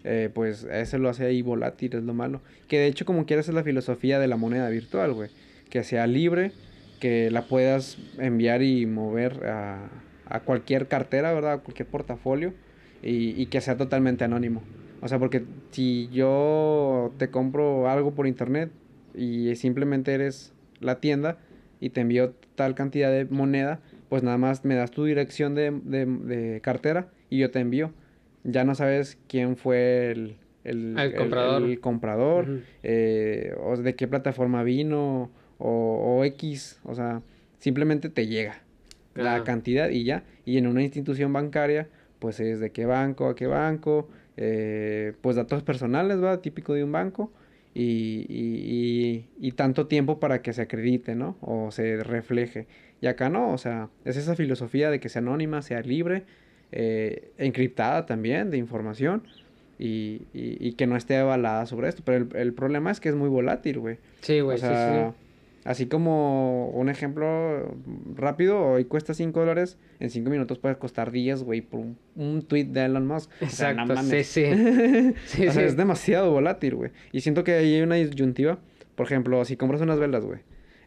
eh, pues ese lo hace ahí volátil, es lo malo. Que de hecho, como quieras, es la filosofía de la moneda virtual, güey. Que sea libre, que la puedas enviar y mover a, a cualquier cartera, ¿verdad? A cualquier portafolio y, y que sea totalmente anónimo. O sea, porque si yo te compro algo por internet y simplemente eres la tienda y te envío tal cantidad de moneda, pues nada más me das tu dirección de, de, de cartera y yo te envío. Ya no sabes quién fue el, el, El comprador. el comprador, Ujú. eh, o de qué plataforma vino, o, o X, o sea, simplemente te llega la cantidad y ya. Y en una institución bancaria, pues es de qué banco a qué banco, eh, pues datos personales, va, típico de un banco, y, y, y, y tanto tiempo para que se acredite, ¿no? O se refleje. Y acá no, o sea, es esa filosofía de que sea anónima, sea libre, eh, encriptada también de información. Y, y, y que no esté avalada sobre esto. Pero el, el problema es que es muy volátil, güey. Sí, güey, O sí, sí. Así como un ejemplo rápido, hoy cuesta 5 dólares, en 5 minutos puede costar 10, güey, por un, un tweet de Elon Musk. O sea, no Exacto, sí, sí. Sí, o sea, sí. es demasiado volátil, güey. Y siento que ahí hay una disyuntiva. Por ejemplo, si compras unas velas, güey,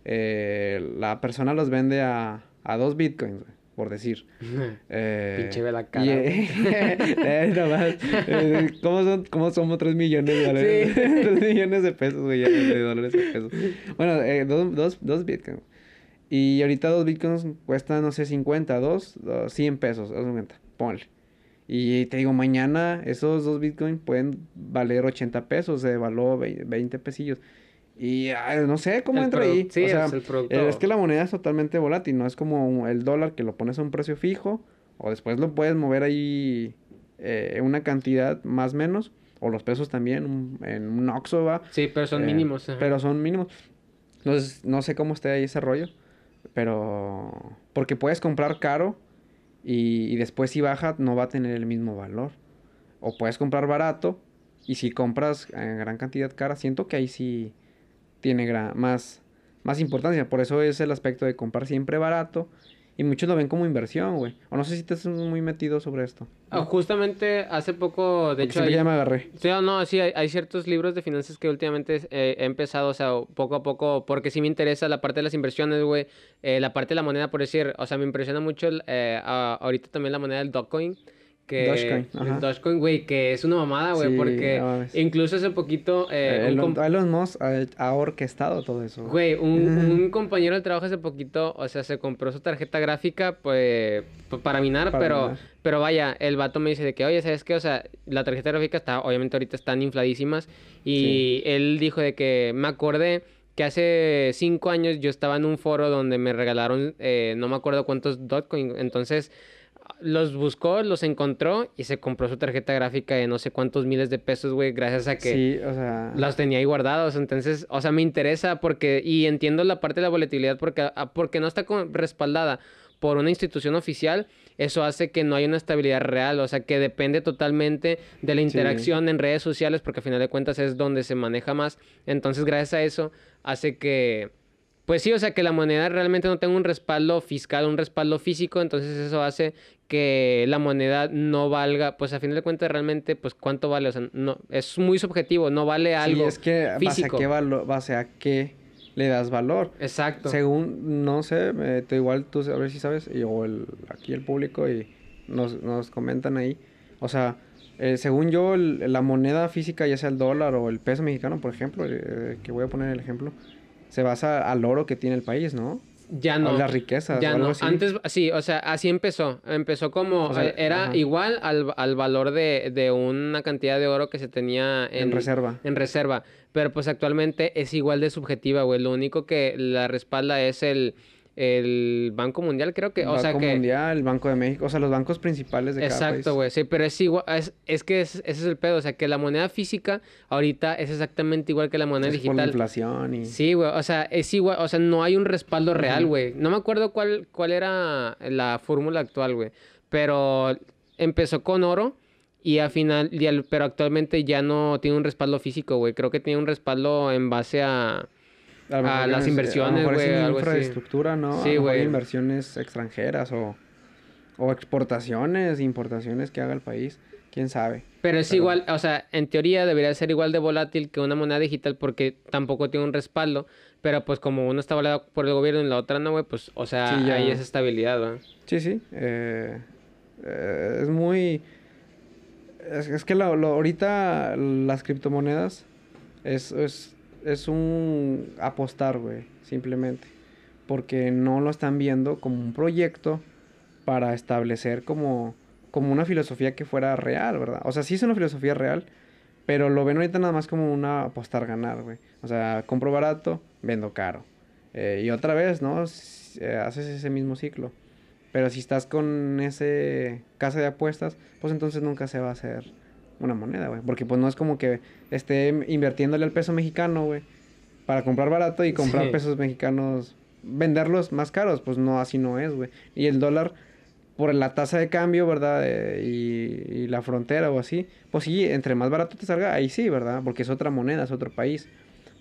eh, la persona las vende a, a 2 bitcoins, güey, por decir. Eh, Pinche vela cara, eh, eh, nomás, eh, ¿cómo, son, ¿Cómo somos 3 millones de dólares? Sí. 3 millones de pesos, güey, de dólares a pesos. Bueno, eh, dos, dos, dos bitcoins. Y ahorita dos bitcoins cuestan, no sé, 50, dos, dos 100 pesos, haz de cuenta, ponle. Y te digo, mañana esos dos bitcoins pueden valer 80 pesos, se devaluó 20 pesillos. Y ay, no sé cómo El entra ahí. sí, o sea, es el producto. eh, es que la moneda es totalmente volátil, no es como el dólar que lo pones a un precio fijo o después lo puedes mover ahí eh, una cantidad más menos o los pesos también un- en un Oxxo va. Sí, pero son eh, mínimos. ajá. Pero son mínimos. Entonces, no sé cómo esté ahí ese rollo, pero porque puedes comprar caro y, y después si baja no va a tener el mismo valor. O puedes comprar barato y si compras en gran cantidad cara, siento que ahí sí tiene más, más importancia. Por eso es el aspecto de comprar siempre barato. Y muchos lo ven como inversión, güey. O no sé si estás muy metido sobre esto. Ah, justamente hace poco, de Porque hecho, hay- ya me agarré. Sí, no, sí, hay, hay ciertos libros de finanzas que últimamente eh, he empezado, o sea, poco a poco, porque sí me interesa la parte de las inversiones, güey, eh, la parte de la moneda, por decir, o sea, me impresiona mucho eh, a- ahorita también la moneda del Dogecoin, que... Dogecoin, ajá. el Dogecoin, güey, que es una mamada, güey, Sí, porque incluso hace poquito... eh, Eh, un Elon, Musk ha, ha orquestado todo eso. Güey, un, un compañero del trabajo hace poquito, o sea, se compró su tarjeta gráfica, pues, p- para minar, Para pero, minar. pero vaya, el vato me dice de que, oye, ¿sabes qué? O sea, la tarjeta gráfica está, obviamente ahorita están infladísimas, y él dijo de que me acordé que hace cinco años yo estaba en un foro donde me regalaron, eh, no me acuerdo cuántos Dogecoin, entonces los buscó, los encontró y se compró su tarjeta gráfica de no sé cuántos miles de pesos, güey, gracias a que Sí, o sea... los tenía ahí guardados, entonces, o sea, me interesa porque, y entiendo la parte de la volatilidad porque, ah, porque no está respaldada por una institución oficial, eso hace que no haya una estabilidad real, o sea, que depende totalmente de la interacción en redes sociales, porque al final de cuentas es donde se maneja más, entonces gracias a eso hace que, pues sí, o sea, que la moneda realmente no tenga un respaldo fiscal, un respaldo físico, entonces eso hace que la moneda no valga, pues a final de cuentas realmente, pues cuánto vale, o sea, no, es muy subjetivo, no vale algo Sí, es que base físico. a qué base a qué le das valor. Exacto. Según, no sé, eh, te igual tú a ver si sabes, y, o el, aquí el público y nos, nos comentan ahí. O sea, eh, según yo, el- la moneda física, ya sea el dólar o el peso mexicano, por ejemplo, eh, que voy a poner el ejemplo, se basa al oro que tiene el país, ¿no? Ya no. O las riquezas, Ya o algo no. así. Antes, sí, o sea, así empezó. Empezó como, O sea, eh, era ajá. igual al, al valor de, de una cantidad de oro que se tenía en, En reserva. En reserva. Pero pues actualmente es igual de subjetiva, güey. Lo único que la respalda es el, el Banco Mundial, creo que, o Banco sea que... Mundial, el Banco de México, o sea, los bancos principales de cada país. Exacto, güey. Sí, pero es igual, es, es que es- ese es el pedo. O sea, que la moneda física ahorita es exactamente igual que la moneda Es por la digital. inflación y... Sí, güey, o sea, es igual, o sea, no hay un respaldo real, güey. No me acuerdo cuál, cuál era la fórmula actual, güey. Pero empezó con oro y al final, y al- pero actualmente ya no tiene un respaldo físico, güey. Creo que tiene un respaldo en base a... A, las lo inversiones, güey, así. infraestructura, ¿no? Sí, güey. inversiones extranjeras o... O exportaciones, importaciones que haga el país, quién sabe. Pero es igual, o sea, en teoría debería ser igual de volátil que una moneda digital porque tampoco tiene un respaldo, pero pues como uno está validado por el gobierno y la otra no, güey, pues, o sea, Sí, hay esa estabilidad, ¿no? Sí, sí. eh, eh, es muy... Es, es que lo- lo- ahorita las criptomonedas es, es, es un apostar, güey, simplemente. Porque no lo están viendo como un proyecto para establecer como, como una filosofía que fuera real, ¿verdad? O sea, sí es una filosofía real, pero lo ven ahorita nada más como una apostar ganar, güey. O sea, compro barato, vendo caro. Eh, y otra vez, ¿no? Eh, haces ese mismo ciclo. Pero si estás con ese casa de apuestas, pues entonces nunca se va a hacer una moneda, güey. Porque pues no es como que esté invirtiéndole al peso mexicano, güey, para comprar barato y comprar Sí. pesos mexicanos, venderlos más caros. Pues no, así no es, güey. Y el dólar, por la tasa de cambio, ¿verdad? Eh, y, y la frontera o así, pues sí, entre más barato te salga, ahí sí, ¿verdad? Porque es otra moneda, es otro país.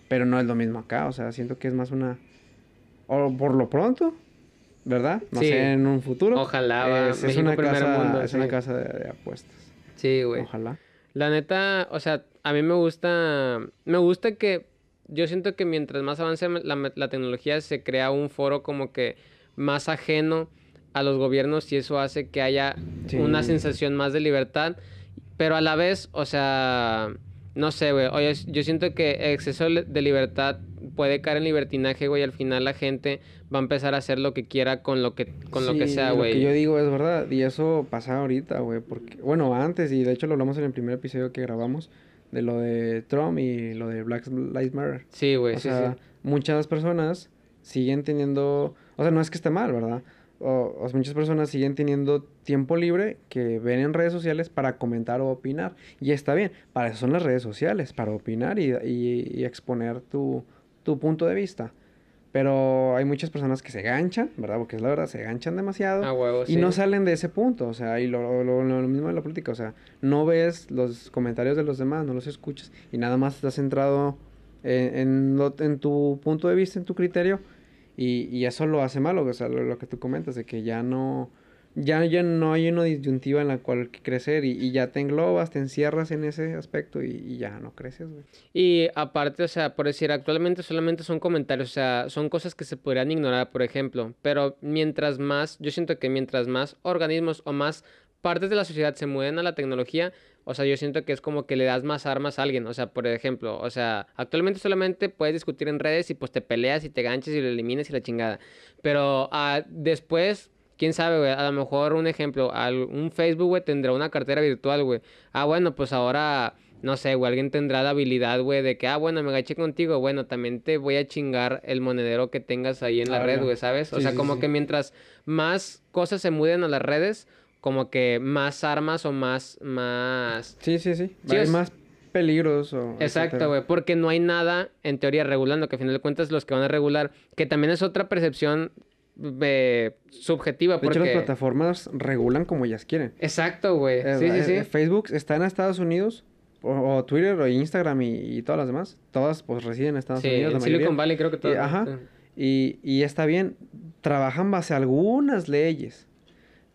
Pero no es lo mismo acá, o sea, siento que es más una... O por lo pronto, ¿verdad? No Sí. sé, en un futuro. Ojalá, va, Es, es México una casa, mundo, es una casa de, de apuestas. Sí, güey. Ojalá. La neta, o sea, a mí me gusta, me gusta que yo siento que mientras más avance la, la tecnología se crea un foro como que más ajeno a los gobiernos y eso hace que haya Sí. una sensación más de libertad, pero a la vez, o sea, no sé, güey, oye, yo siento que exceso li- de libertad puede caer en libertinaje, güey, y al final la gente va a empezar a hacer lo que quiera con lo que con lo que Sí, sea, Lo güey. que yo digo es verdad. Y eso pasa ahorita, güey. Porque, bueno, antes, y de hecho lo hablamos en el primer episodio que grabamos, de lo de Trump y lo de Black Lives Matter. Sí, güey, O sí, sea, sí. muchas personas siguen teniendo, o sea, no es que esté mal, ¿verdad? O, o sea, muchas personas siguen teniendo tiempo libre que ven en redes sociales para comentar o opinar. Y está bien, para eso son las redes sociales, para opinar y, y- y exponer tu, tu punto de vista. Pero hay muchas personas que se ganchan, ¿verdad? Porque es la verdad, se ganchan demasiado. A huevo, Y sí. no salen de ese punto, o sea, y lo, lo, lo- lo mismo de la política, o sea, no ves los comentarios de los demás, no los escuchas y nada más estás centrado en, en, lo- en tu punto de vista, en tu criterio y, y eso lo hace malo, o sea, lo, lo que tú comentas, de que ya no, ya, ya no hay una disyuntiva en la cual crecer y, y ya te englobas, te encierras en ese aspecto y, y ya no creces, güey. Y aparte, o sea, por decir, actualmente solamente son comentarios, o sea, son cosas que se podrían ignorar, por ejemplo, pero mientras más, yo siento que mientras más organismos o más partes de la sociedad se mueven a la tecnología, o sea, yo siento que es como que le das más armas a alguien, o sea, por ejemplo, o sea, actualmente solamente puedes discutir en redes y pues te peleas y te ganches y lo eliminas y la chingada, pero ah, después... Quién sabe, güey. A lo mejor un ejemplo, al- un Facebook, güey, tendrá una cartera virtual, güey. Ah, bueno, pues ahora no sé, güey, alguien tendrá la habilidad, güey, de que, ah, bueno, me agaché contigo, bueno, también te voy a chingar el monedero que tengas ahí en la Ah, red, güey, ¿sabes? O sea, sí, como sí. que mientras más cosas se muden a las redes, como que más armas o más, más... Sí, sí, sí, hay es- más peligros o... Exacto, güey, porque no hay nada en teoría regulando, que a final de cuentas los que van a regular, que también es otra percepción eh, subjetiva, De hecho, las porque... plataformas regulan como ellas quieren. Exacto, güey, Eh, sí, sí, eh, sí. eh, Facebook está en Estados Unidos, o, o Twitter, o Instagram y, y todas las demás. Todas pues residen en Estados Sí, Unidos. la en Silicon mayoría. Valley creo que todo. Y, ajá. Y, y está bien, trabajan base a algunas leyes,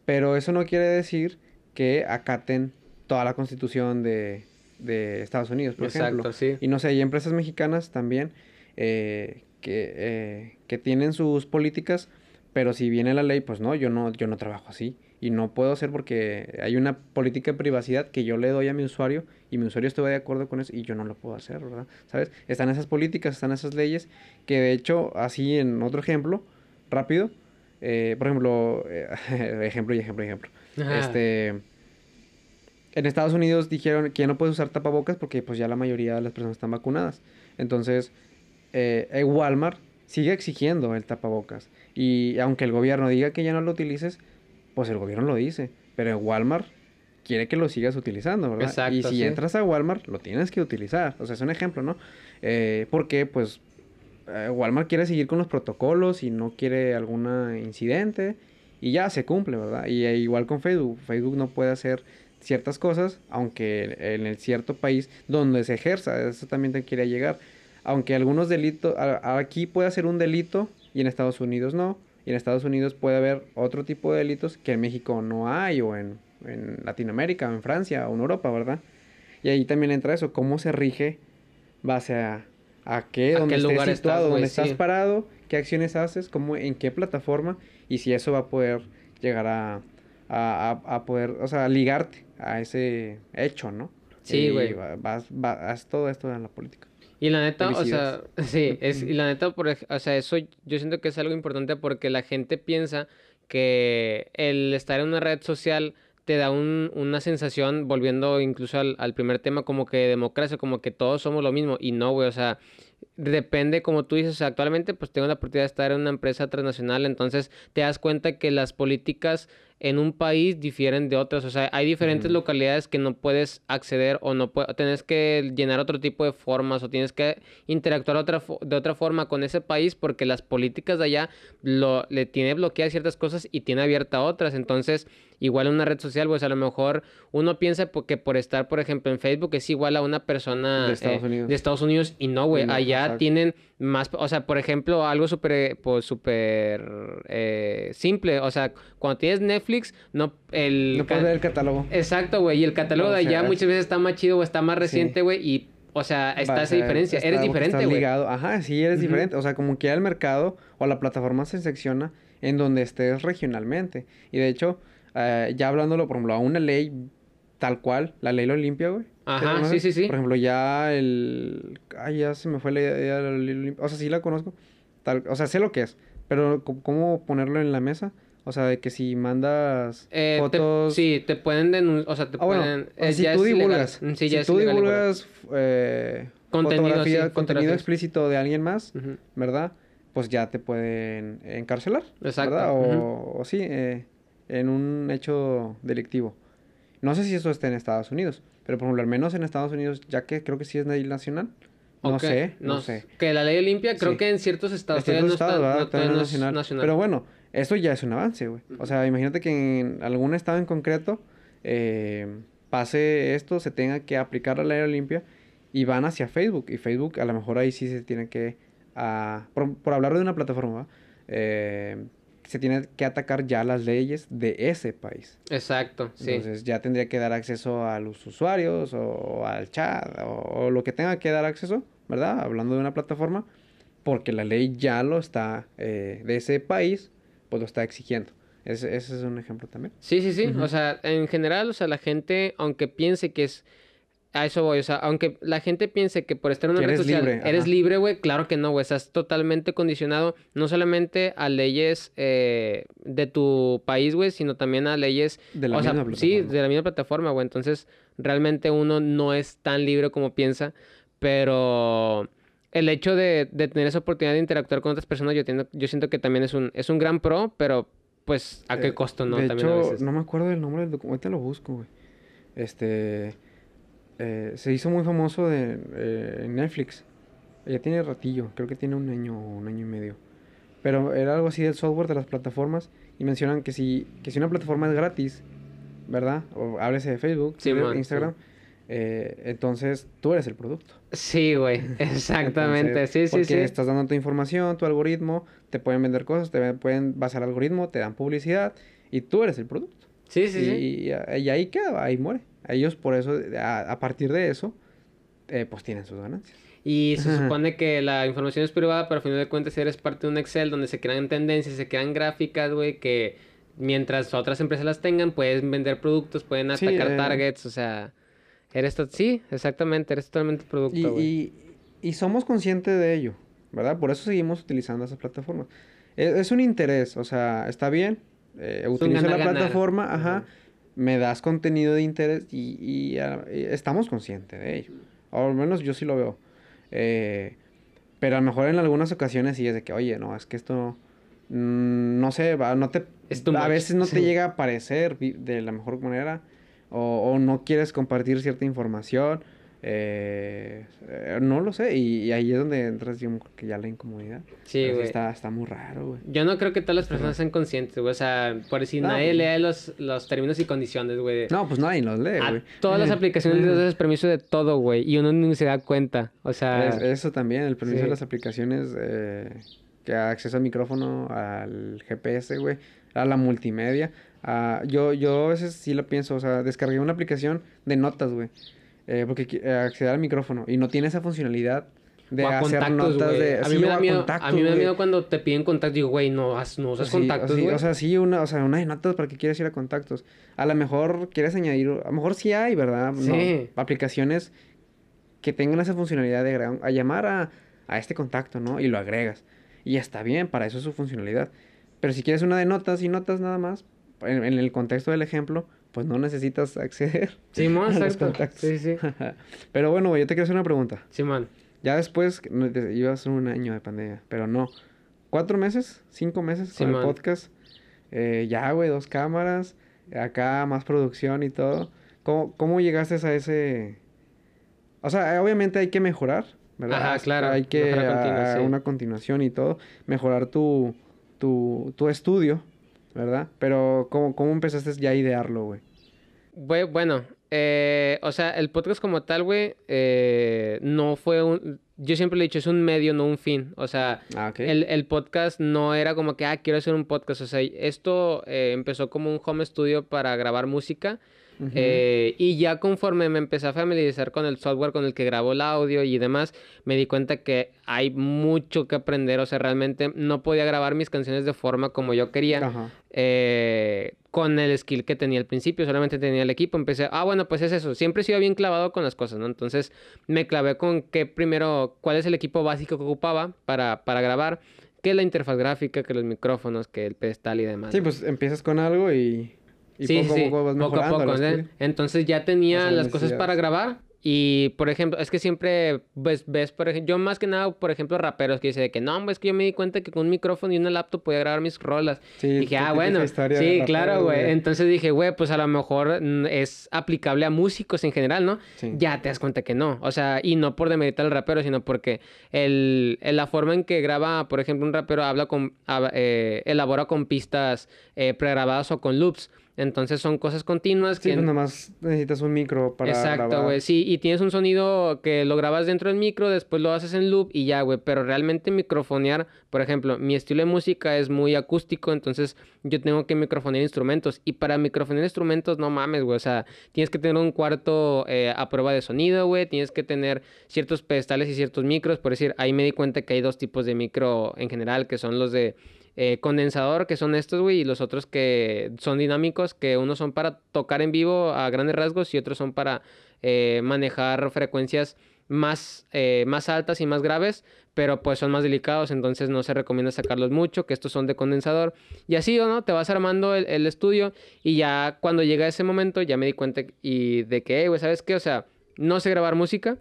pero eso no quiere decir que acaten toda la constitución de, de Estados Unidos, por ejemplo. Exacto, sí. Y no sé, hay empresas mexicanas también eh, que, eh, que tienen sus políticas, pero si viene la ley, pues no, yo no, yo no trabajo así. Y no puedo hacer porque hay una política de privacidad que yo le doy a mi usuario y mi usuario estuvo de acuerdo con eso y yo no lo puedo hacer, ¿verdad? ¿Sabes? Están esas políticas, están esas leyes que de hecho, así en otro ejemplo, rápido, eh, por ejemplo, eh, ejemplo y ejemplo y ejemplo. Ajá. Este, en Estados Unidos dijeron que ya no puedes usar tapabocas porque pues ya la mayoría de las personas están vacunadas. Entonces, eh, eh, Walmart sigue exigiendo el tapabocas. Y aunque el gobierno diga que ya no lo utilices, pues el gobierno lo dice. Pero en Walmart quiere que lo sigas utilizando, ¿verdad? Exacto, y si sí. entras a Walmart, lo tienes que utilizar. O sea, es un ejemplo, ¿no? Eh, porque pues eh, Walmart quiere seguir con los protocolos y no quiere algún incidente y ya se cumple, ¿verdad? Y eh, igual con Facebook, Facebook no puede hacer ciertas cosas, aunque en el cierto país donde se ejerza, eso también te quiere llegar. Aunque algunos delitos, aquí puede ser un delito y en Estados Unidos no, Y en Estados Unidos puede haber otro tipo de delitos que en México no hay, o en, en Latinoamérica, o en Francia, o en Europa, ¿verdad? Y ahí también entra eso, cómo se rige base a, a qué, ¿A dónde qué estés lugar situado, estás, dónde estás parado, qué acciones haces, cómo, en qué plataforma, y si eso va a poder llegar a, a, a- a poder, o sea, ligarte a ese hecho, ¿no? Sí, güey. va- Vas, va- haz todo esto en la política. Y la neta, o sea, sí, es, y la neta, por, o sea, eso yo siento que es algo importante porque la gente piensa que el estar en una red social te da un- una sensación, volviendo incluso al, al primer tema, como que democracia, como que todos somos lo mismo. Y no, güey, o sea, depende, como tú dices, o sea, actualmente pues tengo la oportunidad de estar en una empresa transnacional, entonces te das cuenta que las políticas en un país difieren de otras, o sea, hay diferentes localidades que no puedes acceder o no puedes, tienes que llenar otro tipo de formas o tienes que interactuar otra, de otra forma con ese país porque las políticas de allá lo, le tiene bloqueadas ciertas cosas y tiene abierta otras, entonces igual en una red social, pues a lo mejor uno piensa que por estar, por ejemplo, en Facebook es igual a una persona De Estados eh, Unidos. de Estados Unidos y no, güey, no, allá exacto. tienen más, o sea, por ejemplo, algo súper, eh, pues súper eh, simple, o sea, cuando tienes Netflix, no, el... No puedes ver el catálogo. Exacto, güey, y el catálogo de allá muchas veces está más chido o está más reciente, güey, y, o sea, está esa diferencia, está- eres diferente, güey. ligado. Ajá, sí, eres diferente. O sea, como que el mercado o la plataforma se secciona en donde estés regionalmente. Y de hecho, eh, ya hablándolo, por ejemplo, a una ley tal cual, la ley Olimpia, güey. Ajá, ¿Sí sí, sí. Por ejemplo, ya el... Ay, ya se me fue la idea de la ley Olimpia. O sea, sí la conozco. Tal... O sea, sé lo que es. Pero ¿cómo ponerlo en la mesa? O sea, de que si mandas Eh, te- fotos... sí, te pueden denunciar, o sea, te Ah, bueno, pueden... eh, si ya tú divulgas, Mm, Sí, si ya tú divulgas eh, Contenido, fotografía, sí, contenido explícito de alguien más. ¿verdad? Pues ya te pueden encarcelar, Exacto, ¿verdad? O, o sí, eh, en un hecho delictivo. No sé si eso está en Estados Unidos, pero por ejemplo, al menos en Estados Unidos, ya que creo que sí es ley nacional, no sé, no, sé. Que la ley Olimpia, creo Sí. que en ciertos estados todavía no estado, está, ¿verdad? no, Todavía no no es es nacional. nacional. Pero bueno, eso ya es un avance, güey. O sea, imagínate que en algún estado en concreto eh, pase esto, se tenga que aplicar la ley Olimpia y van hacia Facebook. Y Facebook a lo mejor ahí sí se tiene que, ah, por, por hablar de una plataforma, eh, se tiene que atacar ya las leyes de ese país. Exacto, sí. Entonces ya tendría que dar acceso a los usuarios o al chat o, o lo que tenga que dar acceso, ¿verdad? Hablando de una plataforma, porque la ley ya lo está, eh, de ese país, pues lo está exigiendo. Ese, ese es un ejemplo también. Sí, sí, sí. O sea, en general, o sea, la gente, aunque piense que es. A eso voy, o sea, aunque la gente piense que por estar en una red eres social libre, eres ajá. libre, güey, claro que no, güey. Estás totalmente condicionado, no solamente a leyes eh, de tu país, güey, sino también a leyes. De la o sea, misma sí, plataforma. de la misma plataforma, güey. Entonces, realmente uno no es tan libre como piensa, pero. El hecho de, de tener esa oportunidad de interactuar con otras personas, yo, entiendo- yo siento que también es un, es un gran pro, pero pues a qué Eh, costo, ¿no? De también a hecho, veces. no me acuerdo del nombre del documento, ahorita lo busco, güey. Este, eh, se hizo muy famoso de, eh, en Netflix. Ya tiene ratillo, creo que tiene un año o un año y medio. Pero era algo así del software de las plataformas y mencionan que si, que si una plataforma es gratis, ¿verdad? O háblese de Facebook, Sí, man, sí. Instagram, eh, entonces tú eres el producto. Sí, güey, exactamente, Entonces, sí, sí, porque sí. estás dando tu información, tu algoritmo, te pueden vender cosas, te pueden basar algoritmo, te dan publicidad y tú eres el producto. Sí, sí, sí. y, y ahí queda, ahí muere. Ellos por eso, a, a partir de eso, eh, pues tienen sus ganancias. Y se Ajá. supone que la información es privada, pero al final de cuentas eres parte de un Excel donde se crean tendencias, se crean gráficas, güey, que mientras otras empresas las tengan, pueden vender productos, pueden Sí, atacar eh. targets, o sea, eres sí, exactamente, eres totalmente producto, güey. y, y somos conscientes de ello, ¿verdad? Por eso seguimos utilizando esas plataformas. Es, es un interés, o sea, está bien, eh, utilizo la plataforma, ajá, Ajá. Me das contenido de interés y, y, ah, y estamos conscientes de ello. O al menos yo sí lo veo. Eh, pero a lo mejor en algunas ocasiones sí es de que, oye, no, es que esto, mm, no sé, va, no te, a veces no te llega a parecer de la mejor manera o, o no quieres compartir cierta información. Eh, eh, no lo sé, y, y ahí es donde entras yo creo que ya la incomodidad. Sí, güey. Está, está muy raro, güey. Yo no creo que todas las personas sean conscientes, güey, o sea, por si No, nadie pues- lee los, los términos y condiciones, güey. No, pues nadie los lee, güey. todas las aplicaciones les das permiso de todo, güey, y uno ni se da cuenta, o sea... Es- eso también, el permiso sí. de las aplicaciones, eh, que acceso al micrófono, al GPS, güey, a la multimedia. a- yo, yo a veces sí lo pienso, o sea, descargué una aplicación de notas, güey, eh, porque eh, acceder al micrófono y no tiene esa funcionalidad de a hacer contactos, notas güey. de... A mí sí, me da a miedo, a contactos, mí me da miedo cuando te piden contactos. Digo, güey, no, no usas Sí, contactos, sí, o sea, sí, una, o sea, una de notas para que quieres ir a contactos. A lo mejor quieres añadir, a lo mejor sí hay, ¿verdad? No, Sí. aplicaciones que tengan esa funcionalidad de agregar- a llamar a, a este contacto, ¿no? Y lo agregas. Y está bien, para eso es su funcionalidad. Pero si quieres una de notas y notas nada más, en, en el contexto del ejemplo, pues no necesitas acceder Simón, a los exacto. contactos. Sí, sí. Pero bueno, güey, yo te quiero hacer una pregunta. Simón. Ya después, iba a ser un año de pandemia, pero no. ¿Cuatro meses? ¿Cinco meses con el podcast? Eh, ya, güey, dos cámaras, acá más producción y todo. ¿Cómo, cómo llegaste a ese...? O sea, obviamente hay que mejorar, ¿verdad? Ajá, Hasta claro, Hay que continua, a- sí. una continuación y todo. Mejorar tu, tu, tu estudio, ¿verdad? Pero ¿cómo, cómo empezaste ya a idearlo, güey? Bue- Bueno, eh, o sea, el podcast como tal, güey, eh, no fue un... Yo siempre le he dicho, es un medio, no un fin. O sea, Ah, el, el podcast no era como que, ah, quiero hacer un podcast. O sea, esto eh, empezó como un home studio para grabar música. Ujú. Eh, y ya conforme me empecé a familiarizar con el software con el que grabo el audio y demás, me di cuenta que hay mucho que aprender. O sea, realmente no podía grabar mis canciones de forma como yo quería Ajá. eh, con el skill que tenía al principio, solamente tenía el equipo, empecé, ah, bueno, pues es eso, siempre he sido bien clavado con las cosas, ¿no? Entonces me clavé con que primero, cuál es el equipo básico que ocupaba para, para grabar, que la interfaz gráfica, que los micrófonos, que el pedestal y demás. Sí, ¿no? pues empiezas con algo y, y sí, poco sí, poco vas poco a poco. Entonces ya tenía Esas las cosas para grabar y, por ejemplo, es que siempre ves, ves por ejemplo, yo más que nada, por ejemplo, raperos que dicen de que no, es que yo me di cuenta que con un micrófono y una laptop podía grabar mis rolas. Sí, dije, tu ah, bueno, sí, rapero, claro, güey. Entonces dije, güey, pues a lo mejor mm, es aplicable a músicos en general, ¿no? Sí. Ya te das cuenta que no. O sea, y no por demeritar al rapero, sino porque el, el- la forma en que graba, por ejemplo, un rapero habla con, eh, elabora con pistas eh, pregrabadas o con loops. Entonces son cosas continuas Sí, que... pues nada más necesitas un micro para Exacto, güey. Sí, y tienes un sonido que lo grabas dentro del micro, después lo haces en loop y ya, güey. Pero realmente microfonear, por ejemplo, mi estilo de música es muy acústico, entonces yo tengo que microfonear instrumentos. Y para microfonear instrumentos, no mames, güey. O sea, tienes que tener un cuarto eh, a prueba de sonido, güey. Tienes que tener ciertos pedestales y ciertos micros. Por decir, ahí me di cuenta que hay dos tipos de micro en general, que son los de eh, condensador, que son estos, güey, y los otros que son dinámicos, que unos son para tocar en vivo a grandes rasgos y otros son para eh, manejar frecuencias más, eh, más altas y más graves, pero pues son más delicados, entonces no se recomienda sacarlos mucho, que estos son de condensador. Y así, ¿o ¿no? Te vas armando el, estudio y ya cuando llega ese momento ya me di cuenta y de que, "Ey, güey, ¿sabes qué? O sea, no sé grabar música,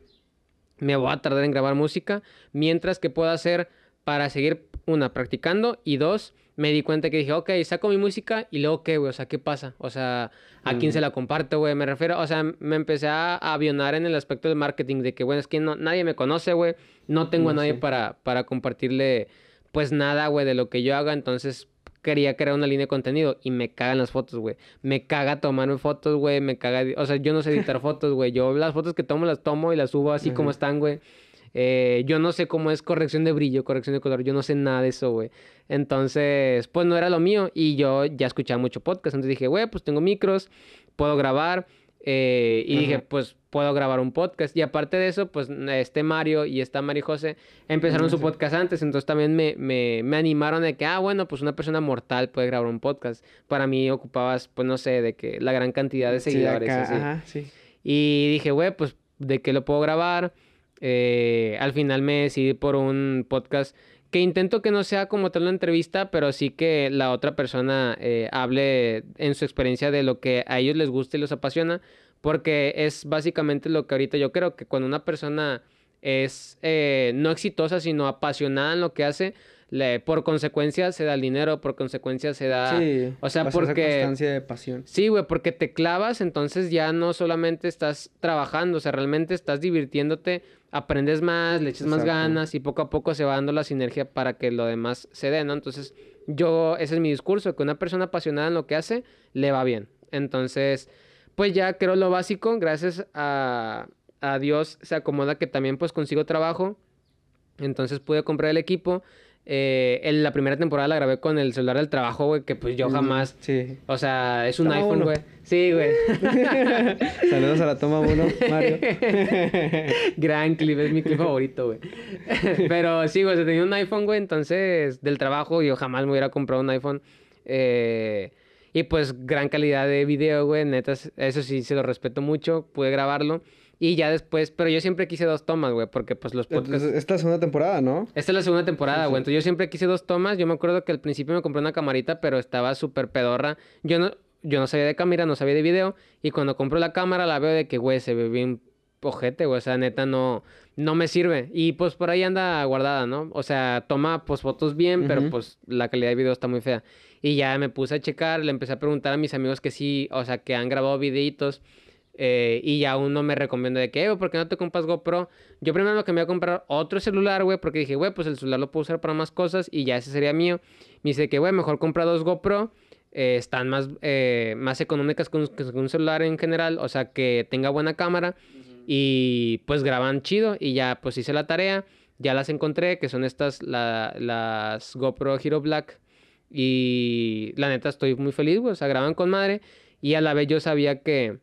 me voy a tardar en grabar música, mientras que puedo hacer para seguir, una, practicando, y dos, me di cuenta que dije, ok, saco mi música, y luego, ¿qué, güey? O sea, ¿qué pasa? O sea, ¿a quién se la comparto, güey? Me refiero, o sea, me empecé a avionar en el aspecto del marketing, de que, bueno, es que no, nadie me conoce, güey, no tengo a No nadie sé. para, para compartirle, pues, nada, güey, de lo que yo haga, entonces quería crear una línea de contenido y me cagan las fotos, güey. Me caga tomarme fotos, güey. Me caga. O sea, yo no sé editar fotos, güey. Yo las fotos que tomo las tomo y las subo así como están, güey. Eh, yo no sé cómo es corrección de brillo, corrección de color. Yo no sé nada de eso, güey. Entonces, pues no era lo mío. Y yo ya escuchaba mucho podcast. Entonces dije, güey, pues tengo micros, puedo grabar. eh, y dije, pues puedo grabar un podcast. Y aparte de eso, pues este Mario y esta Mari José empezaron su sí. podcast antes. Entonces también me, me, me animaron de que, ah, bueno, pues una persona mortal puede grabar un podcast. Para mí ocupabas, pues no sé, de que la gran cantidad de Sí, seguidores. acá, así. ajá, sí. Y dije, güey, pues, ¿de qué lo puedo grabar? Eh, al final me decidí por un podcast que intento que no sea como tal una entrevista, pero sí que la otra persona eh, hable en su experiencia de lo que a ellos les gusta y los apasiona, porque es básicamente lo que ahorita yo creo que cuando una persona es eh, no exitosa, sino apasionada en lo que hace, le- por consecuencia se da el dinero, por consecuencia se da... sí. o sea, esa porque- constancia de pasión. Sí, güey, porque te clavas, entonces ya no solamente estás trabajando, o sea, realmente estás divirtiéndote, aprendes más, le echas más ganas y poco a poco se va dando la sinergia para que lo demás se dé, ¿no? Entonces, yo, ese es mi discurso, que una persona apasionada en lo que hace, le va bien. Entonces, pues ya creo lo básico, gracias a, a Dios se acomoda que también pues consigo trabajo, entonces pude comprar el equipo. Eh, en la primera temporada la grabé con el celular del trabajo, güey, que pues yo jamás. Sí. O sea, es un Toma iPhone, güey. Sí, güey. Saludos a la toma uno, Mario. Gran clip, es mi clip favorito, güey. Pero sí, güey, o sea, tenía un iPhone, güey, entonces del trabajo yo jamás me hubiera comprado un iPhone. Eh, y pues gran calidad de video, güey, neta, eso sí se lo respeto mucho, pude grabarlo. Y ya después, pero yo siempre quise dos tomas, güey, porque pues los podcasts... Esta es la segunda temporada, ¿no? Esta es la segunda temporada, Sí, sí. güey. Entonces yo siempre quise dos tomas. Yo me acuerdo que al principio me compré una camarita, pero estaba súper pedorra. Yo no, yo no sabía de cámara, no sabía de video. Y cuando compro la cámara la veo de que, güey, se ve bien ojete, güey. O sea, neta, no, no me sirve. Y pues por ahí anda guardada, ¿no? O sea, toma pues fotos bien, pero pues la calidad de video está muy fea. Y ya me puse a checar, le empecé a preguntar a mis amigos que sí, o sea, que han grabado videitos. Eh, y ya uno me recomendó de que, güey, ¿por qué no te compras GoPro? Yo primero lo que me iba a comprar otro celular, güey, porque dije, güey, pues el celular lo puedo usar para más cosas y ya ese sería mío. Me dice que, güey, mejor compra dos GoPro. eh, están más, eh, más económicas que un, que un celular en general, o sea, que tenga buena cámara y pues graban chido y ya pues hice la tarea, ya las encontré, que son estas, la- las GoPro Hero Black y la neta estoy muy feliz, güey, o sea, graban con madre y a la vez yo sabía que...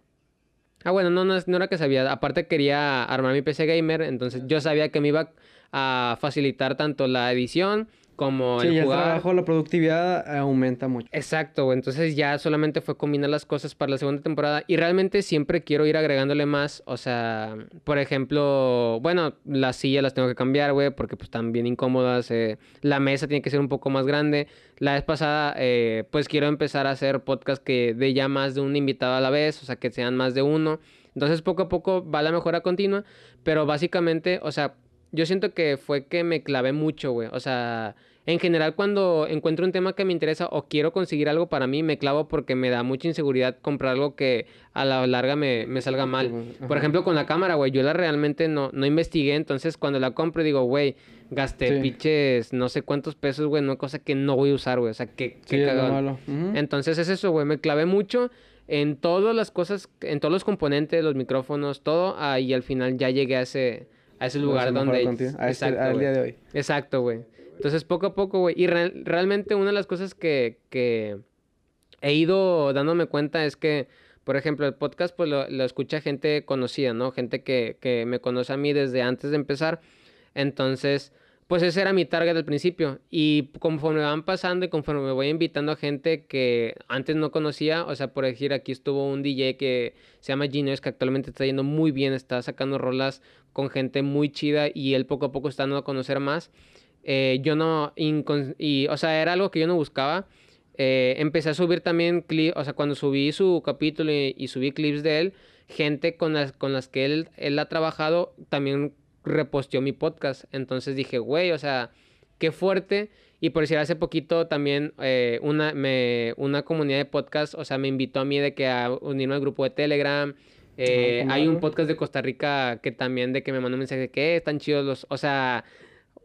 Ah, bueno, no, no, es- no era que sabía. Aparte quería armar mi PC gamer, entonces yo sabía que me iba a facilitar tanto la edición como Sí, el y el jugar. trabajo, la productividad aumenta mucho. Exacto. Entonces ya solamente fue combinar las cosas para la segunda temporada. Y realmente siempre quiero ir agregándole más. O sea, por ejemplo, bueno, las sillas las tengo que cambiar, güey, porque pues están bien incómodas. eh, La mesa tiene que ser un poco más grande. La vez pasada, eh, pues quiero empezar a hacer podcast que dé ya más de un invitado a la vez, o sea, que sean más de uno. Entonces poco a poco va la mejora continua. Pero básicamente, o sea, yo siento que fue que me clavé mucho, güey. O sea, en general cuando encuentro un tema que me interesa o quiero conseguir algo para mí, me clavo porque me da mucha inseguridad comprar algo que a la larga me, me salga mal. Por ejemplo, con la cámara, güey, yo la realmente no, no investigué, entonces cuando la compro digo, güey, gasté Sí. pinches no sé cuántos pesos, güey, una cosa que no voy a usar, güey. O sea, que, Sí, entonces es eso, güey, me clavé mucho en todas las cosas, en todos los componentes, los micrófonos, todo, ah, y al final ya llegué a ese, a ese lugar donde... a este- Exacto, al güey. día de hoy. Exacto, güey. Entonces, poco a poco, güey. Y real- realmente una de las cosas que, que he ido dándome cuenta es que, por ejemplo, el podcast, pues lo, lo escucha gente conocida, ¿no? Gente que, que me conoce a mí desde antes de empezar. Entonces, pues ese era mi target al principio. Y conforme van pasando y conforme me voy invitando a gente que antes no conocía, o sea, por decir, aquí estuvo un DJ que se llama Genius, que actualmente está yendo muy bien, está sacando rolas con gente muy chida y él poco a poco está dando a conocer más. Eh, yo no, y, o sea, era algo que yo no buscaba. Eh, empecé a subir también clips, o sea, cuando subí su capítulo y, y subí clips de él, gente con las, con las que él, él ha trabajado también reposteó mi podcast. Entonces dije, güey, o sea, qué fuerte. Y por decir, hace poquito también eh, una, me, una comunidad de podcast, o sea, me invitó a mí de que a unirme al grupo de Telegram. Eh, Ah, hay un podcast de Costa Rica que también de que me mandó un mensaje de que "Eh, están chidos los, o sea,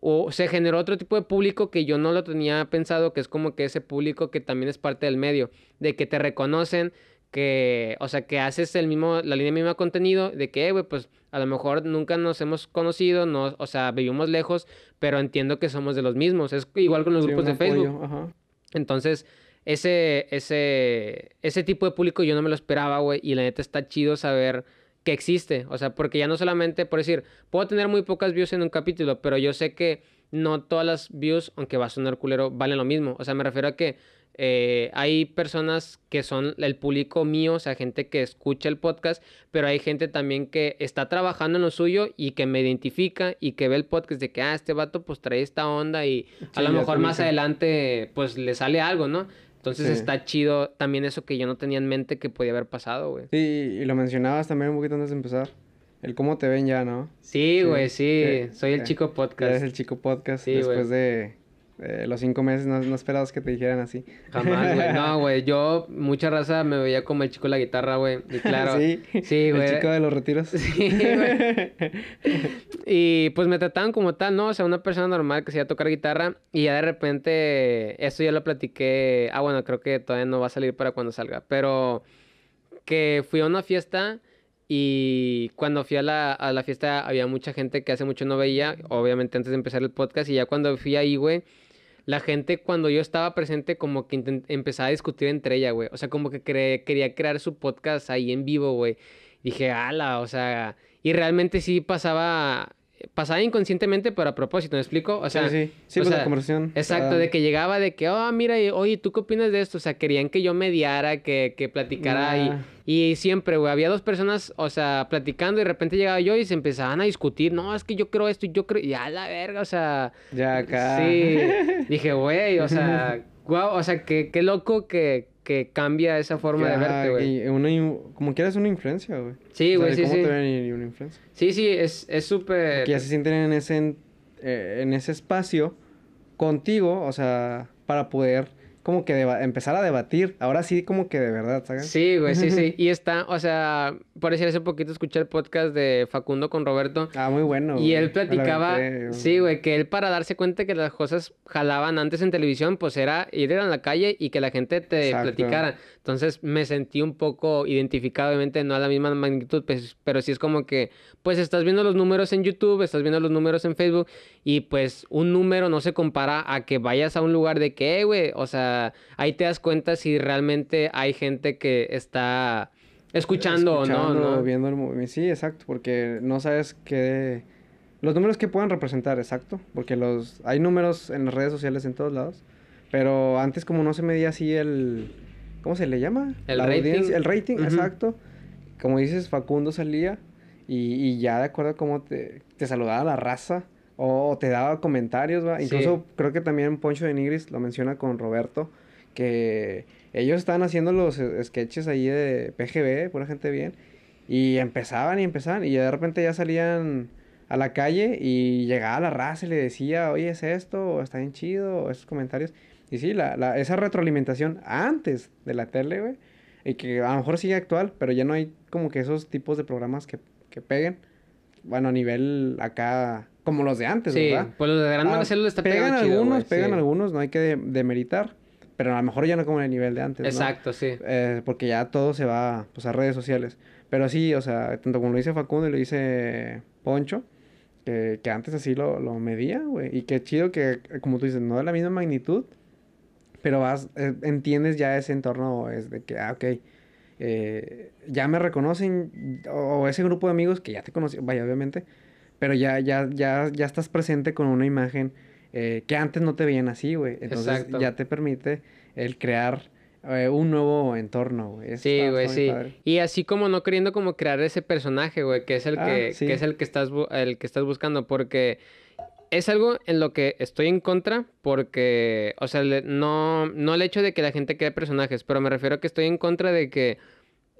o se generó otro tipo de público que yo no lo tenía pensado, que es como que ese público que también es parte del medio, de que te reconocen, que, o sea, que haces el mismo, la línea misma contenido, de que, "Eh, güey, pues a lo mejor nunca nos hemos conocido, no, o sea, vivimos lejos, pero entiendo que somos de los mismos. Es igual con los Sí, grupos de Facebook. ajá. Entonces, ese, ese, ese tipo de público yo no me lo esperaba, güey. Y la neta está chido saber que existe. O sea, porque ya no solamente, por decir, puedo tener muy pocas views en un capítulo, pero yo sé que no todas las views, aunque va a sonar culero, valen lo mismo. O sea, me refiero a que eh, hay personas que son el público mío, o sea, gente que escucha el podcast, pero hay gente también que está trabajando en lo suyo y que me identifica y que ve el podcast de que, ah, este vato pues trae esta onda y a lo mejor más adelante pues le sale algo, ¿no? Entonces Sí. está chido también eso que yo no tenía en mente que podía haber pasado, güey. Sí, y lo mencionabas también un poquito antes de empezar. El cómo te ven ya, ¿no? Sí, güey, sí. sí, Soy el chico podcast. eres el chico podcast después de eh, los cinco meses. No, no esperabas que te dijeran así. Jamás, güey. No, güey. Yo, mucha raza me veía como el chico de la guitarra, güey. Y claro. sí, Sí, güey. El chico de los retiros. Sí, güey. Y pues me trataban como tal, ¿no? O sea, una persona normal que se iba a tocar guitarra y ya de repente, esto ya lo platiqué, ah, bueno, creo que todavía no va a salir para cuando salga, pero que fui a una fiesta y cuando fui a la, a la fiesta había mucha gente que hace mucho no veía, obviamente antes de empezar el podcast y ya cuando fui ahí, güey, la gente cuando yo estaba presente como que empezaba a discutir entre ella, güey. O sea, como que quería crear su podcast ahí en vivo, güey. Dije, ala, o sea, y realmente sí pasaba, pasaba inconscientemente, pero a propósito, ¿me explico? O sea, sí, sí, sí o pues la conversación. Exacto, ah, de que llegaba de que, oh, mira, oye, ¿tú qué opinas de esto? O sea, querían que yo mediara, que, que platicara y, y siempre, güey, había dos personas, o sea, platicando y de repente llegaba yo y se empezaban a discutir, no, es que yo creo esto y yo creo, y a la verga, o sea, Ya acá. sí, dije, güey, o sea, guau, o sea, qué, qué loco que, que cambia esa forma de verte, güey. una como quieras una influencia, güey. Sí, O sea, güey, de sí, ¿Cómo sí. te ven y una influencia? Sí, sí, es es súper... Que ya se sienten en ese, en, eh, en ese espacio contigo, o sea, para poder como que empezar a debatir. Ahora sí, como que de verdad, ¿sabes? Sí, güey, sí, sí. Y está, o sea, por decir hace poquito escuché el podcast de Facundo con Roberto. Ah, muy bueno. Y güey. él platicaba, aventé, sí, güey, que él para darse cuenta que las cosas jalaban antes en televisión, pues era ir a la calle y que la gente te Exacto. platicara. Entonces me sentí un poco identificado, obviamente no a la misma magnitud, pues, pero sí es como que, pues estás viendo los números en YouTube, estás viendo los números en Facebook y pues un número no se compara a que vayas a un lugar de que, "Eh, güey, o sea, ahí te das cuenta si realmente hay gente que está escuchando, o no, ¿no? viendo el movi- Sí, exacto, porque no sabes qué... Los números que puedan representar, exacto, porque los hay números en las redes sociales en todos lados, pero antes como no se medía así el... ¿Cómo se le llama? El La rating. el rating, exacto. Como dices, Facundo salía y, y ya de acuerdo a cómo te, te saludaba la raza o, te daba comentarios, ¿va? Sí. Incluso creo que también Poncho de Nigris lo menciona con Roberto, que ellos estaban haciendo los eh, sketches ahí de PGB, pura gente bien, y empezaban y empezaban, y de repente ya salían a la calle y llegaba la raza y le decía, oye, es esto, o está bien chido, o esos comentarios. Y sí, la, la, esa retroalimentación antes de la tele, güey, y que a lo mejor sigue actual, pero ya no hay como que esos tipos de programas que, que peguen, bueno, a nivel acá, como los de antes, Sí, ¿verdad? pues los de Gran Ah, Marcelo está pegan pegando chido, algunos, pegan sí. algunos, no hay que de- demeritar, pero a lo mejor ya no como en el nivel de antes, ¿no? Exacto, sí. Eh, porque ya todo se va pues, a redes sociales. Pero sí, o sea, tanto como lo dice Facundo y lo dice Poncho, que, que antes así lo, lo medía, güey. Y qué chido que, como tú dices, no de la misma magnitud, pero vas, eh, entiendes ya ese entorno, es de que, ah, ok, eh, ya me reconocen, o, o ese grupo de amigos que ya te conocían, vaya, obviamente, pero ya, ya, ya, ya estás presente con una imagen eh, que antes no te veían así, güey. Entonces Exacto. ya te permite el crear eh, un nuevo entorno, güey. Eso Sí, güey, sí. padre. Y así como no queriendo como crear ese personaje, güey, que es el Ah, que, sí. que es el que estás el que estás buscando, porque es algo en lo que estoy en contra, porque, o sea, le- no, no el hecho de que la gente cree personajes, pero me refiero a que estoy en contra de que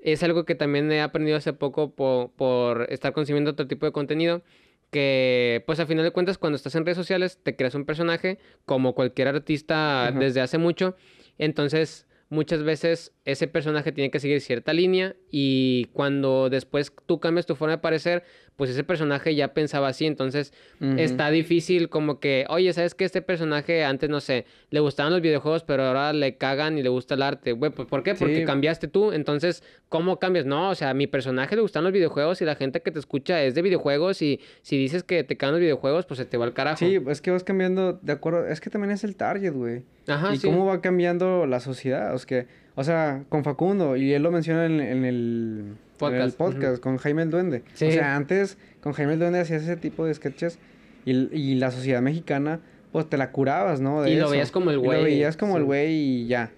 es algo que también he aprendido hace poco po- por, estar consumiendo otro tipo de contenido. Que, pues a final de cuentas, cuando estás en redes sociales, te creas un personaje, como cualquier artista Ajá. desde hace mucho. Entonces, muchas veces ese personaje tiene que seguir cierta línea y cuando después tú cambias tu forma de parecer, pues ese personaje ya pensaba así, entonces está difícil como que, oye, ¿sabes que Este personaje antes, no sé, le gustaban los videojuegos, pero ahora le cagan y le gusta el arte. Güey, pues ¿por qué? Porque cambiaste tú, entonces, ¿cómo cambias? No, o sea, a mi personaje le gustan los videojuegos y la gente que te escucha es de videojuegos y si dices que te cagan los videojuegos, pues se te va al carajo. Sí, es que vas cambiando de acuerdo. Es que también es el target, güey. Ajá, y sí. cómo va cambiando la sociedad. O sea, que, o sea, con Facundo, y él lo menciona en, en el en el Podcast, podcast con Jaime el Duende. Sí. O sea, antes con Jaime el Duende hacías ese tipo de sketches y, y la sociedad mexicana, pues te la curabas, ¿no? De Y lo eso. veías como el Y güey, Lo veías como el sí. güey y ya.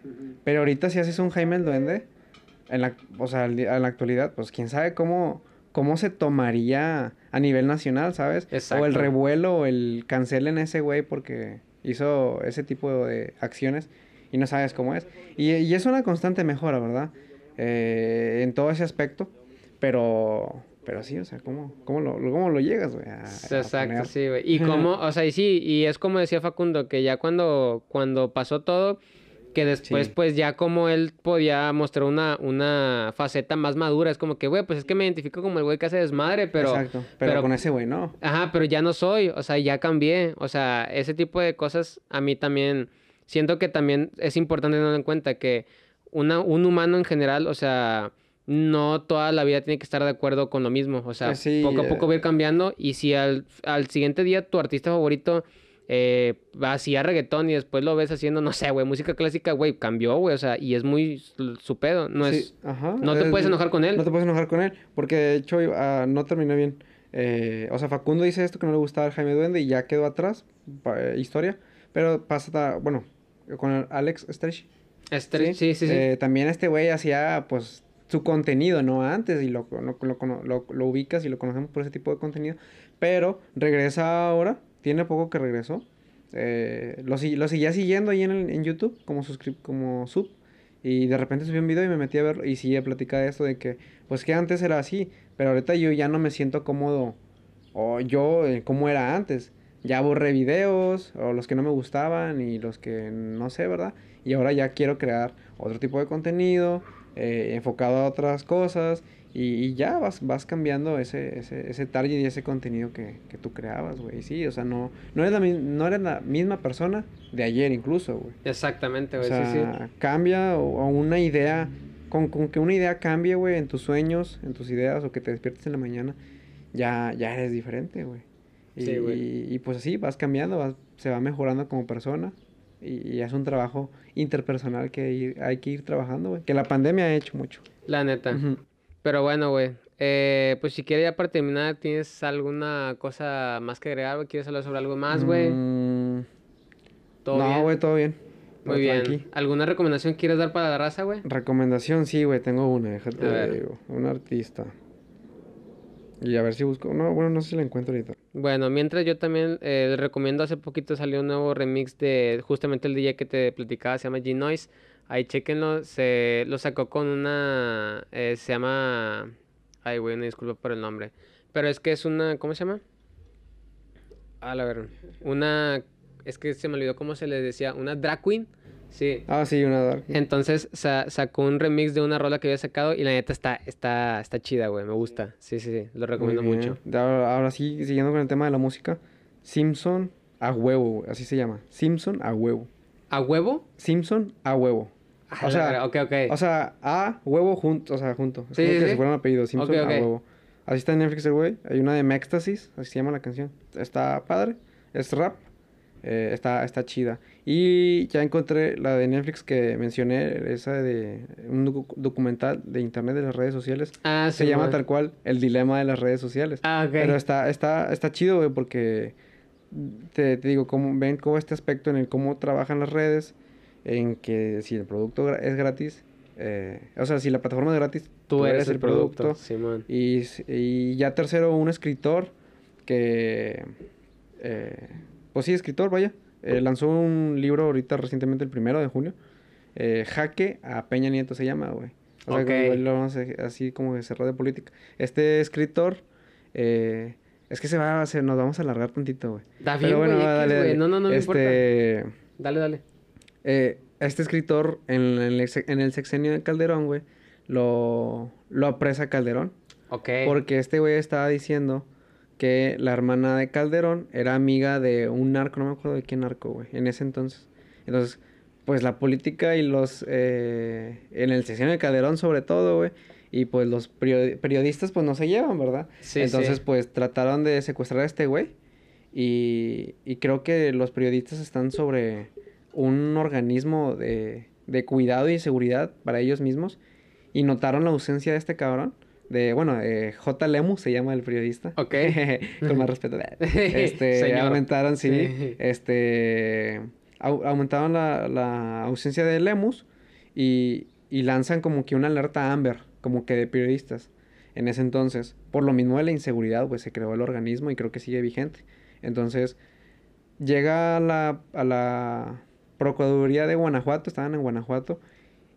Pero ahorita si haces un Jaime el Duende, en la, o sea, en la actualidad, pues quién sabe cómo, cómo se tomaría a nivel nacional, ¿sabes? O el Exacto. revuelo o el cancelen ese güey porque hizo ese tipo de acciones y no sabes cómo es. Y, y es una constante mejora, ¿verdad? Eh, en todo ese aspecto, pero... Pero sí, o sea, ¿cómo, cómo, lo, cómo lo llegas, güey? a Exacto, sí, güey. Y como, o sea, y sí, y es como decía Facundo, que ya cuando, cuando pasó todo, que después, Sí. pues ya como él podía mostrar una, una faceta más madura, es como que, güey, pues es que me identifico como el güey que hace desmadre, pero... Exacto, pero, pero- con ese güey no. Ajá, pero ya no soy, o sea, ya cambié, o sea, ese tipo de cosas a mí también, siento que también es importante tener en cuenta que una, un humano en general, o sea, no toda la vida tiene que estar de acuerdo con lo mismo, o sea, sí, poco a eh. poco va a ir cambiando y si al, al siguiente día tu artista favorito eh, hacía reggaetón y después lo ves haciendo, no sé, güey, música clásica, güey, cambió, güey, o sea, y es muy su- pedo, no Sí, es... ajá. no te Es- puedes enojar con él. No te puedes enojar con él, porque de hecho ah, no terminé bien. Eh, o sea, Facundo dice esto que no le gustaba al Jaime Duende y ya quedó atrás, eh, historia. Pero pasa, bueno, con Alex Stretch. Este- sí, sí, sí. Eh, también este güey hacía, pues, su contenido, ¿no? Antes, y lo, lo, lo, cono- lo- lo ubicas y lo conocemos por ese tipo de contenido. Pero regresa ahora, tiene poco que regresó. Eh, lo, lo seguía siguiendo ahí en, el- en YouTube como, como sub. Y de repente subió un video y me metí a ver y sí, a platicar de esto de que, pues que antes era así, pero ahorita yo ya no me siento cómodo, o yo eh, como era antes. Ya borré videos, o los que no me gustaban y los que no sé, ¿verdad? Y ahora ya quiero crear otro tipo de contenido, eh, enfocado a otras cosas, y, y ya vas, vas cambiando ese, ese, ese target y ese contenido que, que tú creabas, güey. Sí, o sea, no, no, eres la, no eres la misma persona de ayer incluso, güey. Exactamente, O güey, sí, sí. sea, cambia o, o una idea, con, con que una idea cambie, güey, en tus sueños, en tus ideas, o que te despiertes en la mañana, ya, ya eres diferente, güey. Y, Sí, güey. y, y, pues así, vas cambiando, vas- se va mejorando como persona. Y, y es un trabajo interpersonal que ir- hay que ir trabajando, güey. Que la pandemia ha hecho mucho. La neta. Pero bueno, güey. Eh, pues si quieres ya para terminar, ¿tienes alguna cosa más que agregar? ¿Quieres hablar sobre algo más, güey? Mm, no, güey, todo bien. Muy bien. tranqui. ¿Alguna recomendación quieres dar para la raza, güey? Recomendación, sí, güey, tengo una, déjate digo, un artista. Y a ver si busco, no, bueno, no sé si la encuentro ahorita. Bueno, mientras yo también eh, les recomiendo, hace poquito salió un nuevo remix de justamente el DJ que te platicaba, se llama G-Noise. Ahí chequenlo, se lo sacó con una, eh, se llama, ay güey, una disculpa por el nombre. Pero es que es una, ¿cómo se llama? A la ver, una, es que se me olvidó cómo se le decía, una drag. Sí. Ah, sí, una dark. Entonces sa- sacó un remix de una rola que había sacado y la neta está, está, está chida, güey, me gusta. Sí, sí, sí, lo recomiendo mucho. Ahora, ahora sí, siguiendo con el tema de la música, Simpson a huevo, güey, así se llama. Simpson a huevo. ¿A huevo? Simpson a huevo. A O sea. O sea, a huevo junto, o sea, junto. Es Sí, como sí, que sí. si fuera un apellido, Simpson a huevo. Así está en Netflix el güey. Hay una de Mextasis, así se llama la canción. Está padre, es rap, eh, está, está chida. Y ya encontré la de Netflix que mencioné, esa de un docu- documental de internet de las redes sociales. ah, Se sí, llama man. tal cual El dilema de las redes sociales. Ah, ok. Pero está, está, está chido, güey, porque te, te digo, cómo, ven cómo este aspecto en el cómo trabajan las redes, en que si el producto es gratis, eh, o sea, si la plataforma es gratis, Tú eres el producto, Simón. Y, y ya tercero, un escritor que, eh, pues sí, escritor, vaya, eh, lanzó un libro ahorita recientemente, el primero de junio, eh, Jaque a Peña Nieto se llama, güey. O sea, Ok. como él lo vamos a- así como que cerró de política. Este escritor, eh, es que se va, se, nos vamos a alargar tantito, güey. Está bien, bueno, güey, dale, dale. No, no, no me este, Dale, dale. eh, este escritor en, el, en el sexenio de Calderón, güey, lo, lo apresa Calderón. Ok. Porque este güey estaba diciendo que la hermana de Calderón era amiga de un narco, no me acuerdo de qué narco, güey, en ese entonces. Entonces, pues la política y los, eh, en el sexenio de Calderón sobre todo, güey, y pues los perio- periodistas pues no se llevan, ¿verdad? Sí, Entonces, sí. pues trataron de secuestrar a este güey y, y creo que los periodistas están sobre un organismo de, de cuidado y seguridad para ellos mismos y notaron la ausencia de este cabrón. De, bueno, eh, J. Lemus se llama el periodista. Ok. Con más respeto. Este, aumentaron, sí, Sí. este, au- aumentaron la, la ausencia de Lemus y, y lanzan como que una alerta Amber, como que de periodistas. En ese entonces, por lo mismo de la inseguridad, pues se creó el organismo y creo que sigue vigente. Entonces, llega a la, a la Procuraduría de Guanajuato, estaban en Guanajuato,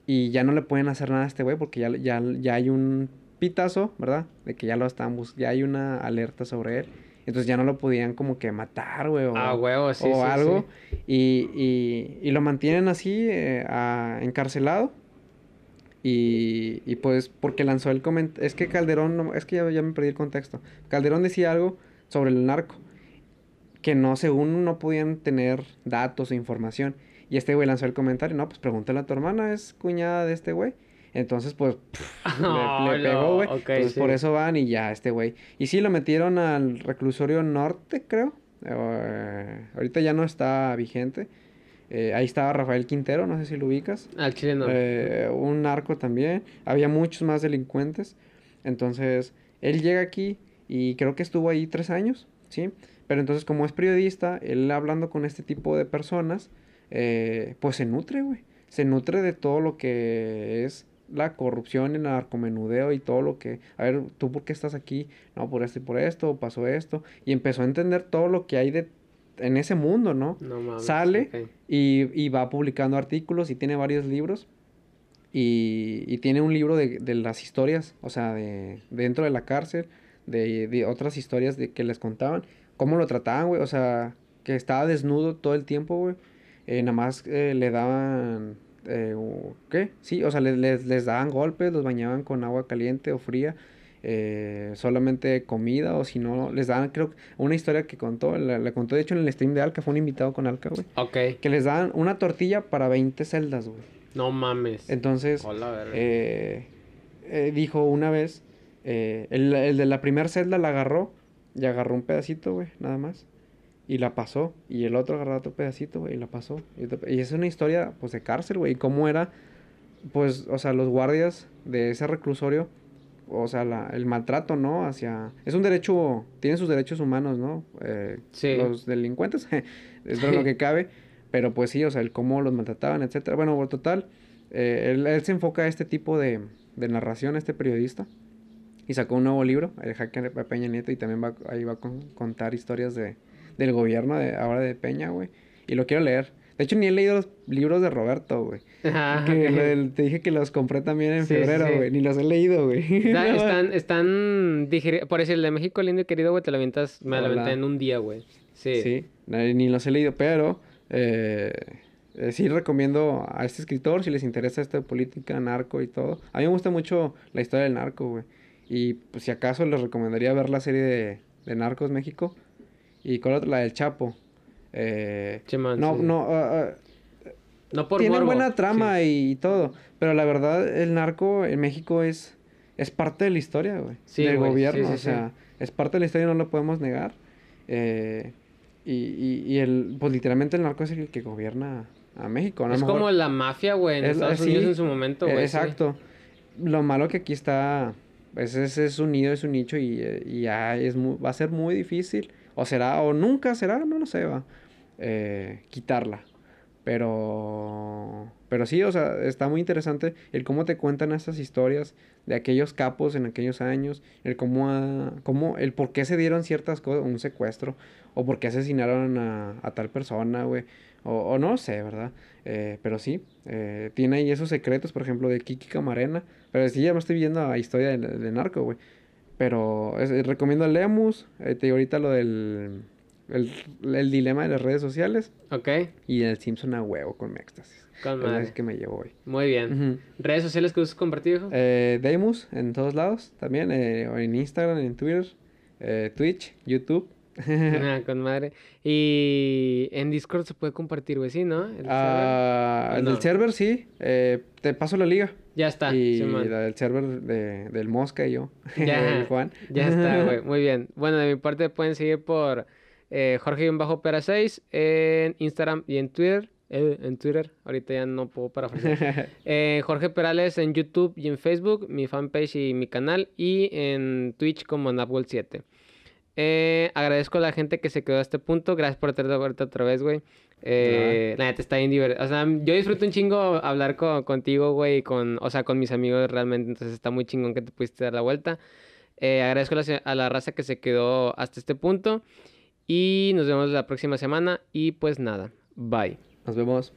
y ya no le pueden hacer nada a este güey porque ya, ya, ya hay un pitazo, ¿verdad? De que ya lo están bus- ya hay una alerta sobre él. Entonces ya no lo podían como que matar, güey, o, Ah, huevo, sí, o sí, algo. Y, y, y lo mantienen así, eh, a- encarcelado. Y, y pues porque lanzó el comentario, es que Calderón, no- es que ya, ya me perdí el contexto. Calderón decía algo sobre el narco, que no, según no podían tener datos o información. Y este güey lanzó el comentario, no, pues pregúntale a tu hermana, es cuñada de este güey. Entonces, pues, pff, le- Oh, le, no, pegó, güey. Entonces, sí. por eso van y ya, este güey. Y sí, lo metieron al reclusorio norte, creo. Eh, ahorita ya no está vigente. Eh, ahí estaba Rafael Quintero, no sé si lo ubicas. Al chileno. Eh, un narco también. Había muchos más delincuentes. Entonces, él llega aquí y creo que estuvo ahí tres años, ¿sí? Pero entonces, como es periodista, él hablando con este tipo de personas, eh, pues se nutre, güey. Se nutre de todo lo que es la corrupción, el narcomenudeo y todo lo que, a ver, ¿tú por qué estás aquí? No, por esto y por esto, pasó esto. Y empezó a entender todo lo que hay de, en ese mundo, ¿no? No mames. Sale y, y va publicando artículos y tiene varios libros. Y, y tiene un libro de, de las historias, o sea, de dentro de la cárcel, de, de otras historias de, que les contaban, cómo lo trataban, güey, o sea, que estaba desnudo todo el tiempo, güey. Eh, nada más eh, le daban, eh, o- ¿qué? Sí, o sea, les, les, les daban golpes, los bañaban con agua caliente o fría, eh, solamente comida, o si no, les daban, creo, que una historia que contó, la, la contó de hecho en el stream de Alca, fue un invitado con Alca, güey. Ok. Que les daban una tortilla para 20 celdas, güey. No mames. Entonces, Hola, eh, eh, dijo una vez, eh, el, el de la primera celda la agarró y agarró un pedacito, güey, nada más. Y la pasó. Y el otro agarró otro pedacito, güey, y la pasó. Y, otro y es una historia, pues, de cárcel, güey. Y cómo era, pues, o sea, los guardias de ese reclusorio, o sea, la- el maltrato, ¿no? Hacia... Es un derecho, tienen sus derechos humanos, ¿no? Eh, Sí. Los delincuentes, es de lo que cabe. Pero pues sí, o sea, el cómo los maltrataban, etcétera. Bueno, por total, eh, él, él se enfoca a este tipo de, de narración, este periodista. Y sacó un nuevo libro, El hacker Peña Nieto, y también va, ahí va a con- contar historias de, del gobierno de ahora de Peña, güey. Y lo quiero leer. De hecho, ni he leído los libros de Roberto, güey. Ajá, Que te dije que los compré también en Sí, febrero, sí. güey. Ni los he leído, güey. Está- están, están Por decir, el de México lindo y querido, güey, te lo avientas, me lo aventé en un día, güey. Sí. Sí, ni los he leído, pero eh, eh, sí recomiendo a este escritor si les interesa esta política, narco y todo. A mí me gusta mucho la historia del narco, güey. Y pues si acaso les recomendaría ver la serie de, de Narcos México. Y con otra, la del Chapo. Eh, no, sí, no, ah, ah, No por tienen morbo, buena trama sí. y, todo. Pero la verdad, el narco en México es, es parte de la historia, güey. Sí, del sí, gobierno. o sea, es parte de la historia, no lo podemos negar. Eh, y, y, y el, pues literalmente el narco es el que gobierna a México. Es como la mafia, güey, en es- Estados sí, Unidos en su momento, güey. Exacto. Lo malo que aquí está, pues es, es un nido, es un nicho y, eh, y ya es mu- va a ser muy difícil, o será, o nunca será, no lo sé, va, eh, quitarla. Pero, pero sí, o sea, está muy interesante el cómo te cuentan estas historias de aquellos capos en aquellos años, el cómo, ah, cómo el por qué se dieron ciertas cosas, un secuestro, o por qué asesinaron a, a tal persona, güey, o, o no sé, ¿verdad? Eh, pero sí, eh, tiene ahí esos secretos, por ejemplo, de Kiki Camarena, pero sí, ya me estoy viendo la historia de, de narco, güey. Pero es- eh, recomiendo Lemus, eh, te digo ahorita lo del el, el dilema de las redes sociales Ok, y el Simpson a huevo con mi éxtasis. con Es madre. que me llevó hoy. Muy bien. ¿Redes sociales que usas compartir, hijo? Eh, Demus en todos lados también, eh, en Instagram, en Twitter, eh, Twitch, YouTube. Ah, con madre. Y en Discord se puede compartir, güey, sí, ¿no? El server. Ah, ¿O el no? del server sí, eh, te paso la liga. Ya está, y Simón. la del server de, del Mosca y yo, Ya, el Juan. Ya está, güey. Muy bien. Bueno, de mi parte pueden seguir por eh, Jorge-Pera6 en Instagram y en Twitter. Eh, en Twitter, ahorita ya no puedo parafrasear. Eh, Jorge Perales en YouTube y en Facebook, mi fanpage y mi canal, y en Twitch como Napwell7. Eh, agradezco a la gente que se quedó a este punto. Gracias por traerte vuelta otra vez, güey. Eh, La neta está bien divertido. O sea, yo disfruto un chingo hablar con, contigo, güey, con, o sea, con mis amigos realmente. Entonces está muy chingón que te pudiste dar la vuelta. Eh, agradezco a la, a la raza que se quedó hasta este punto. Y nos vemos la próxima semana. Y pues nada, bye. Nos vemos.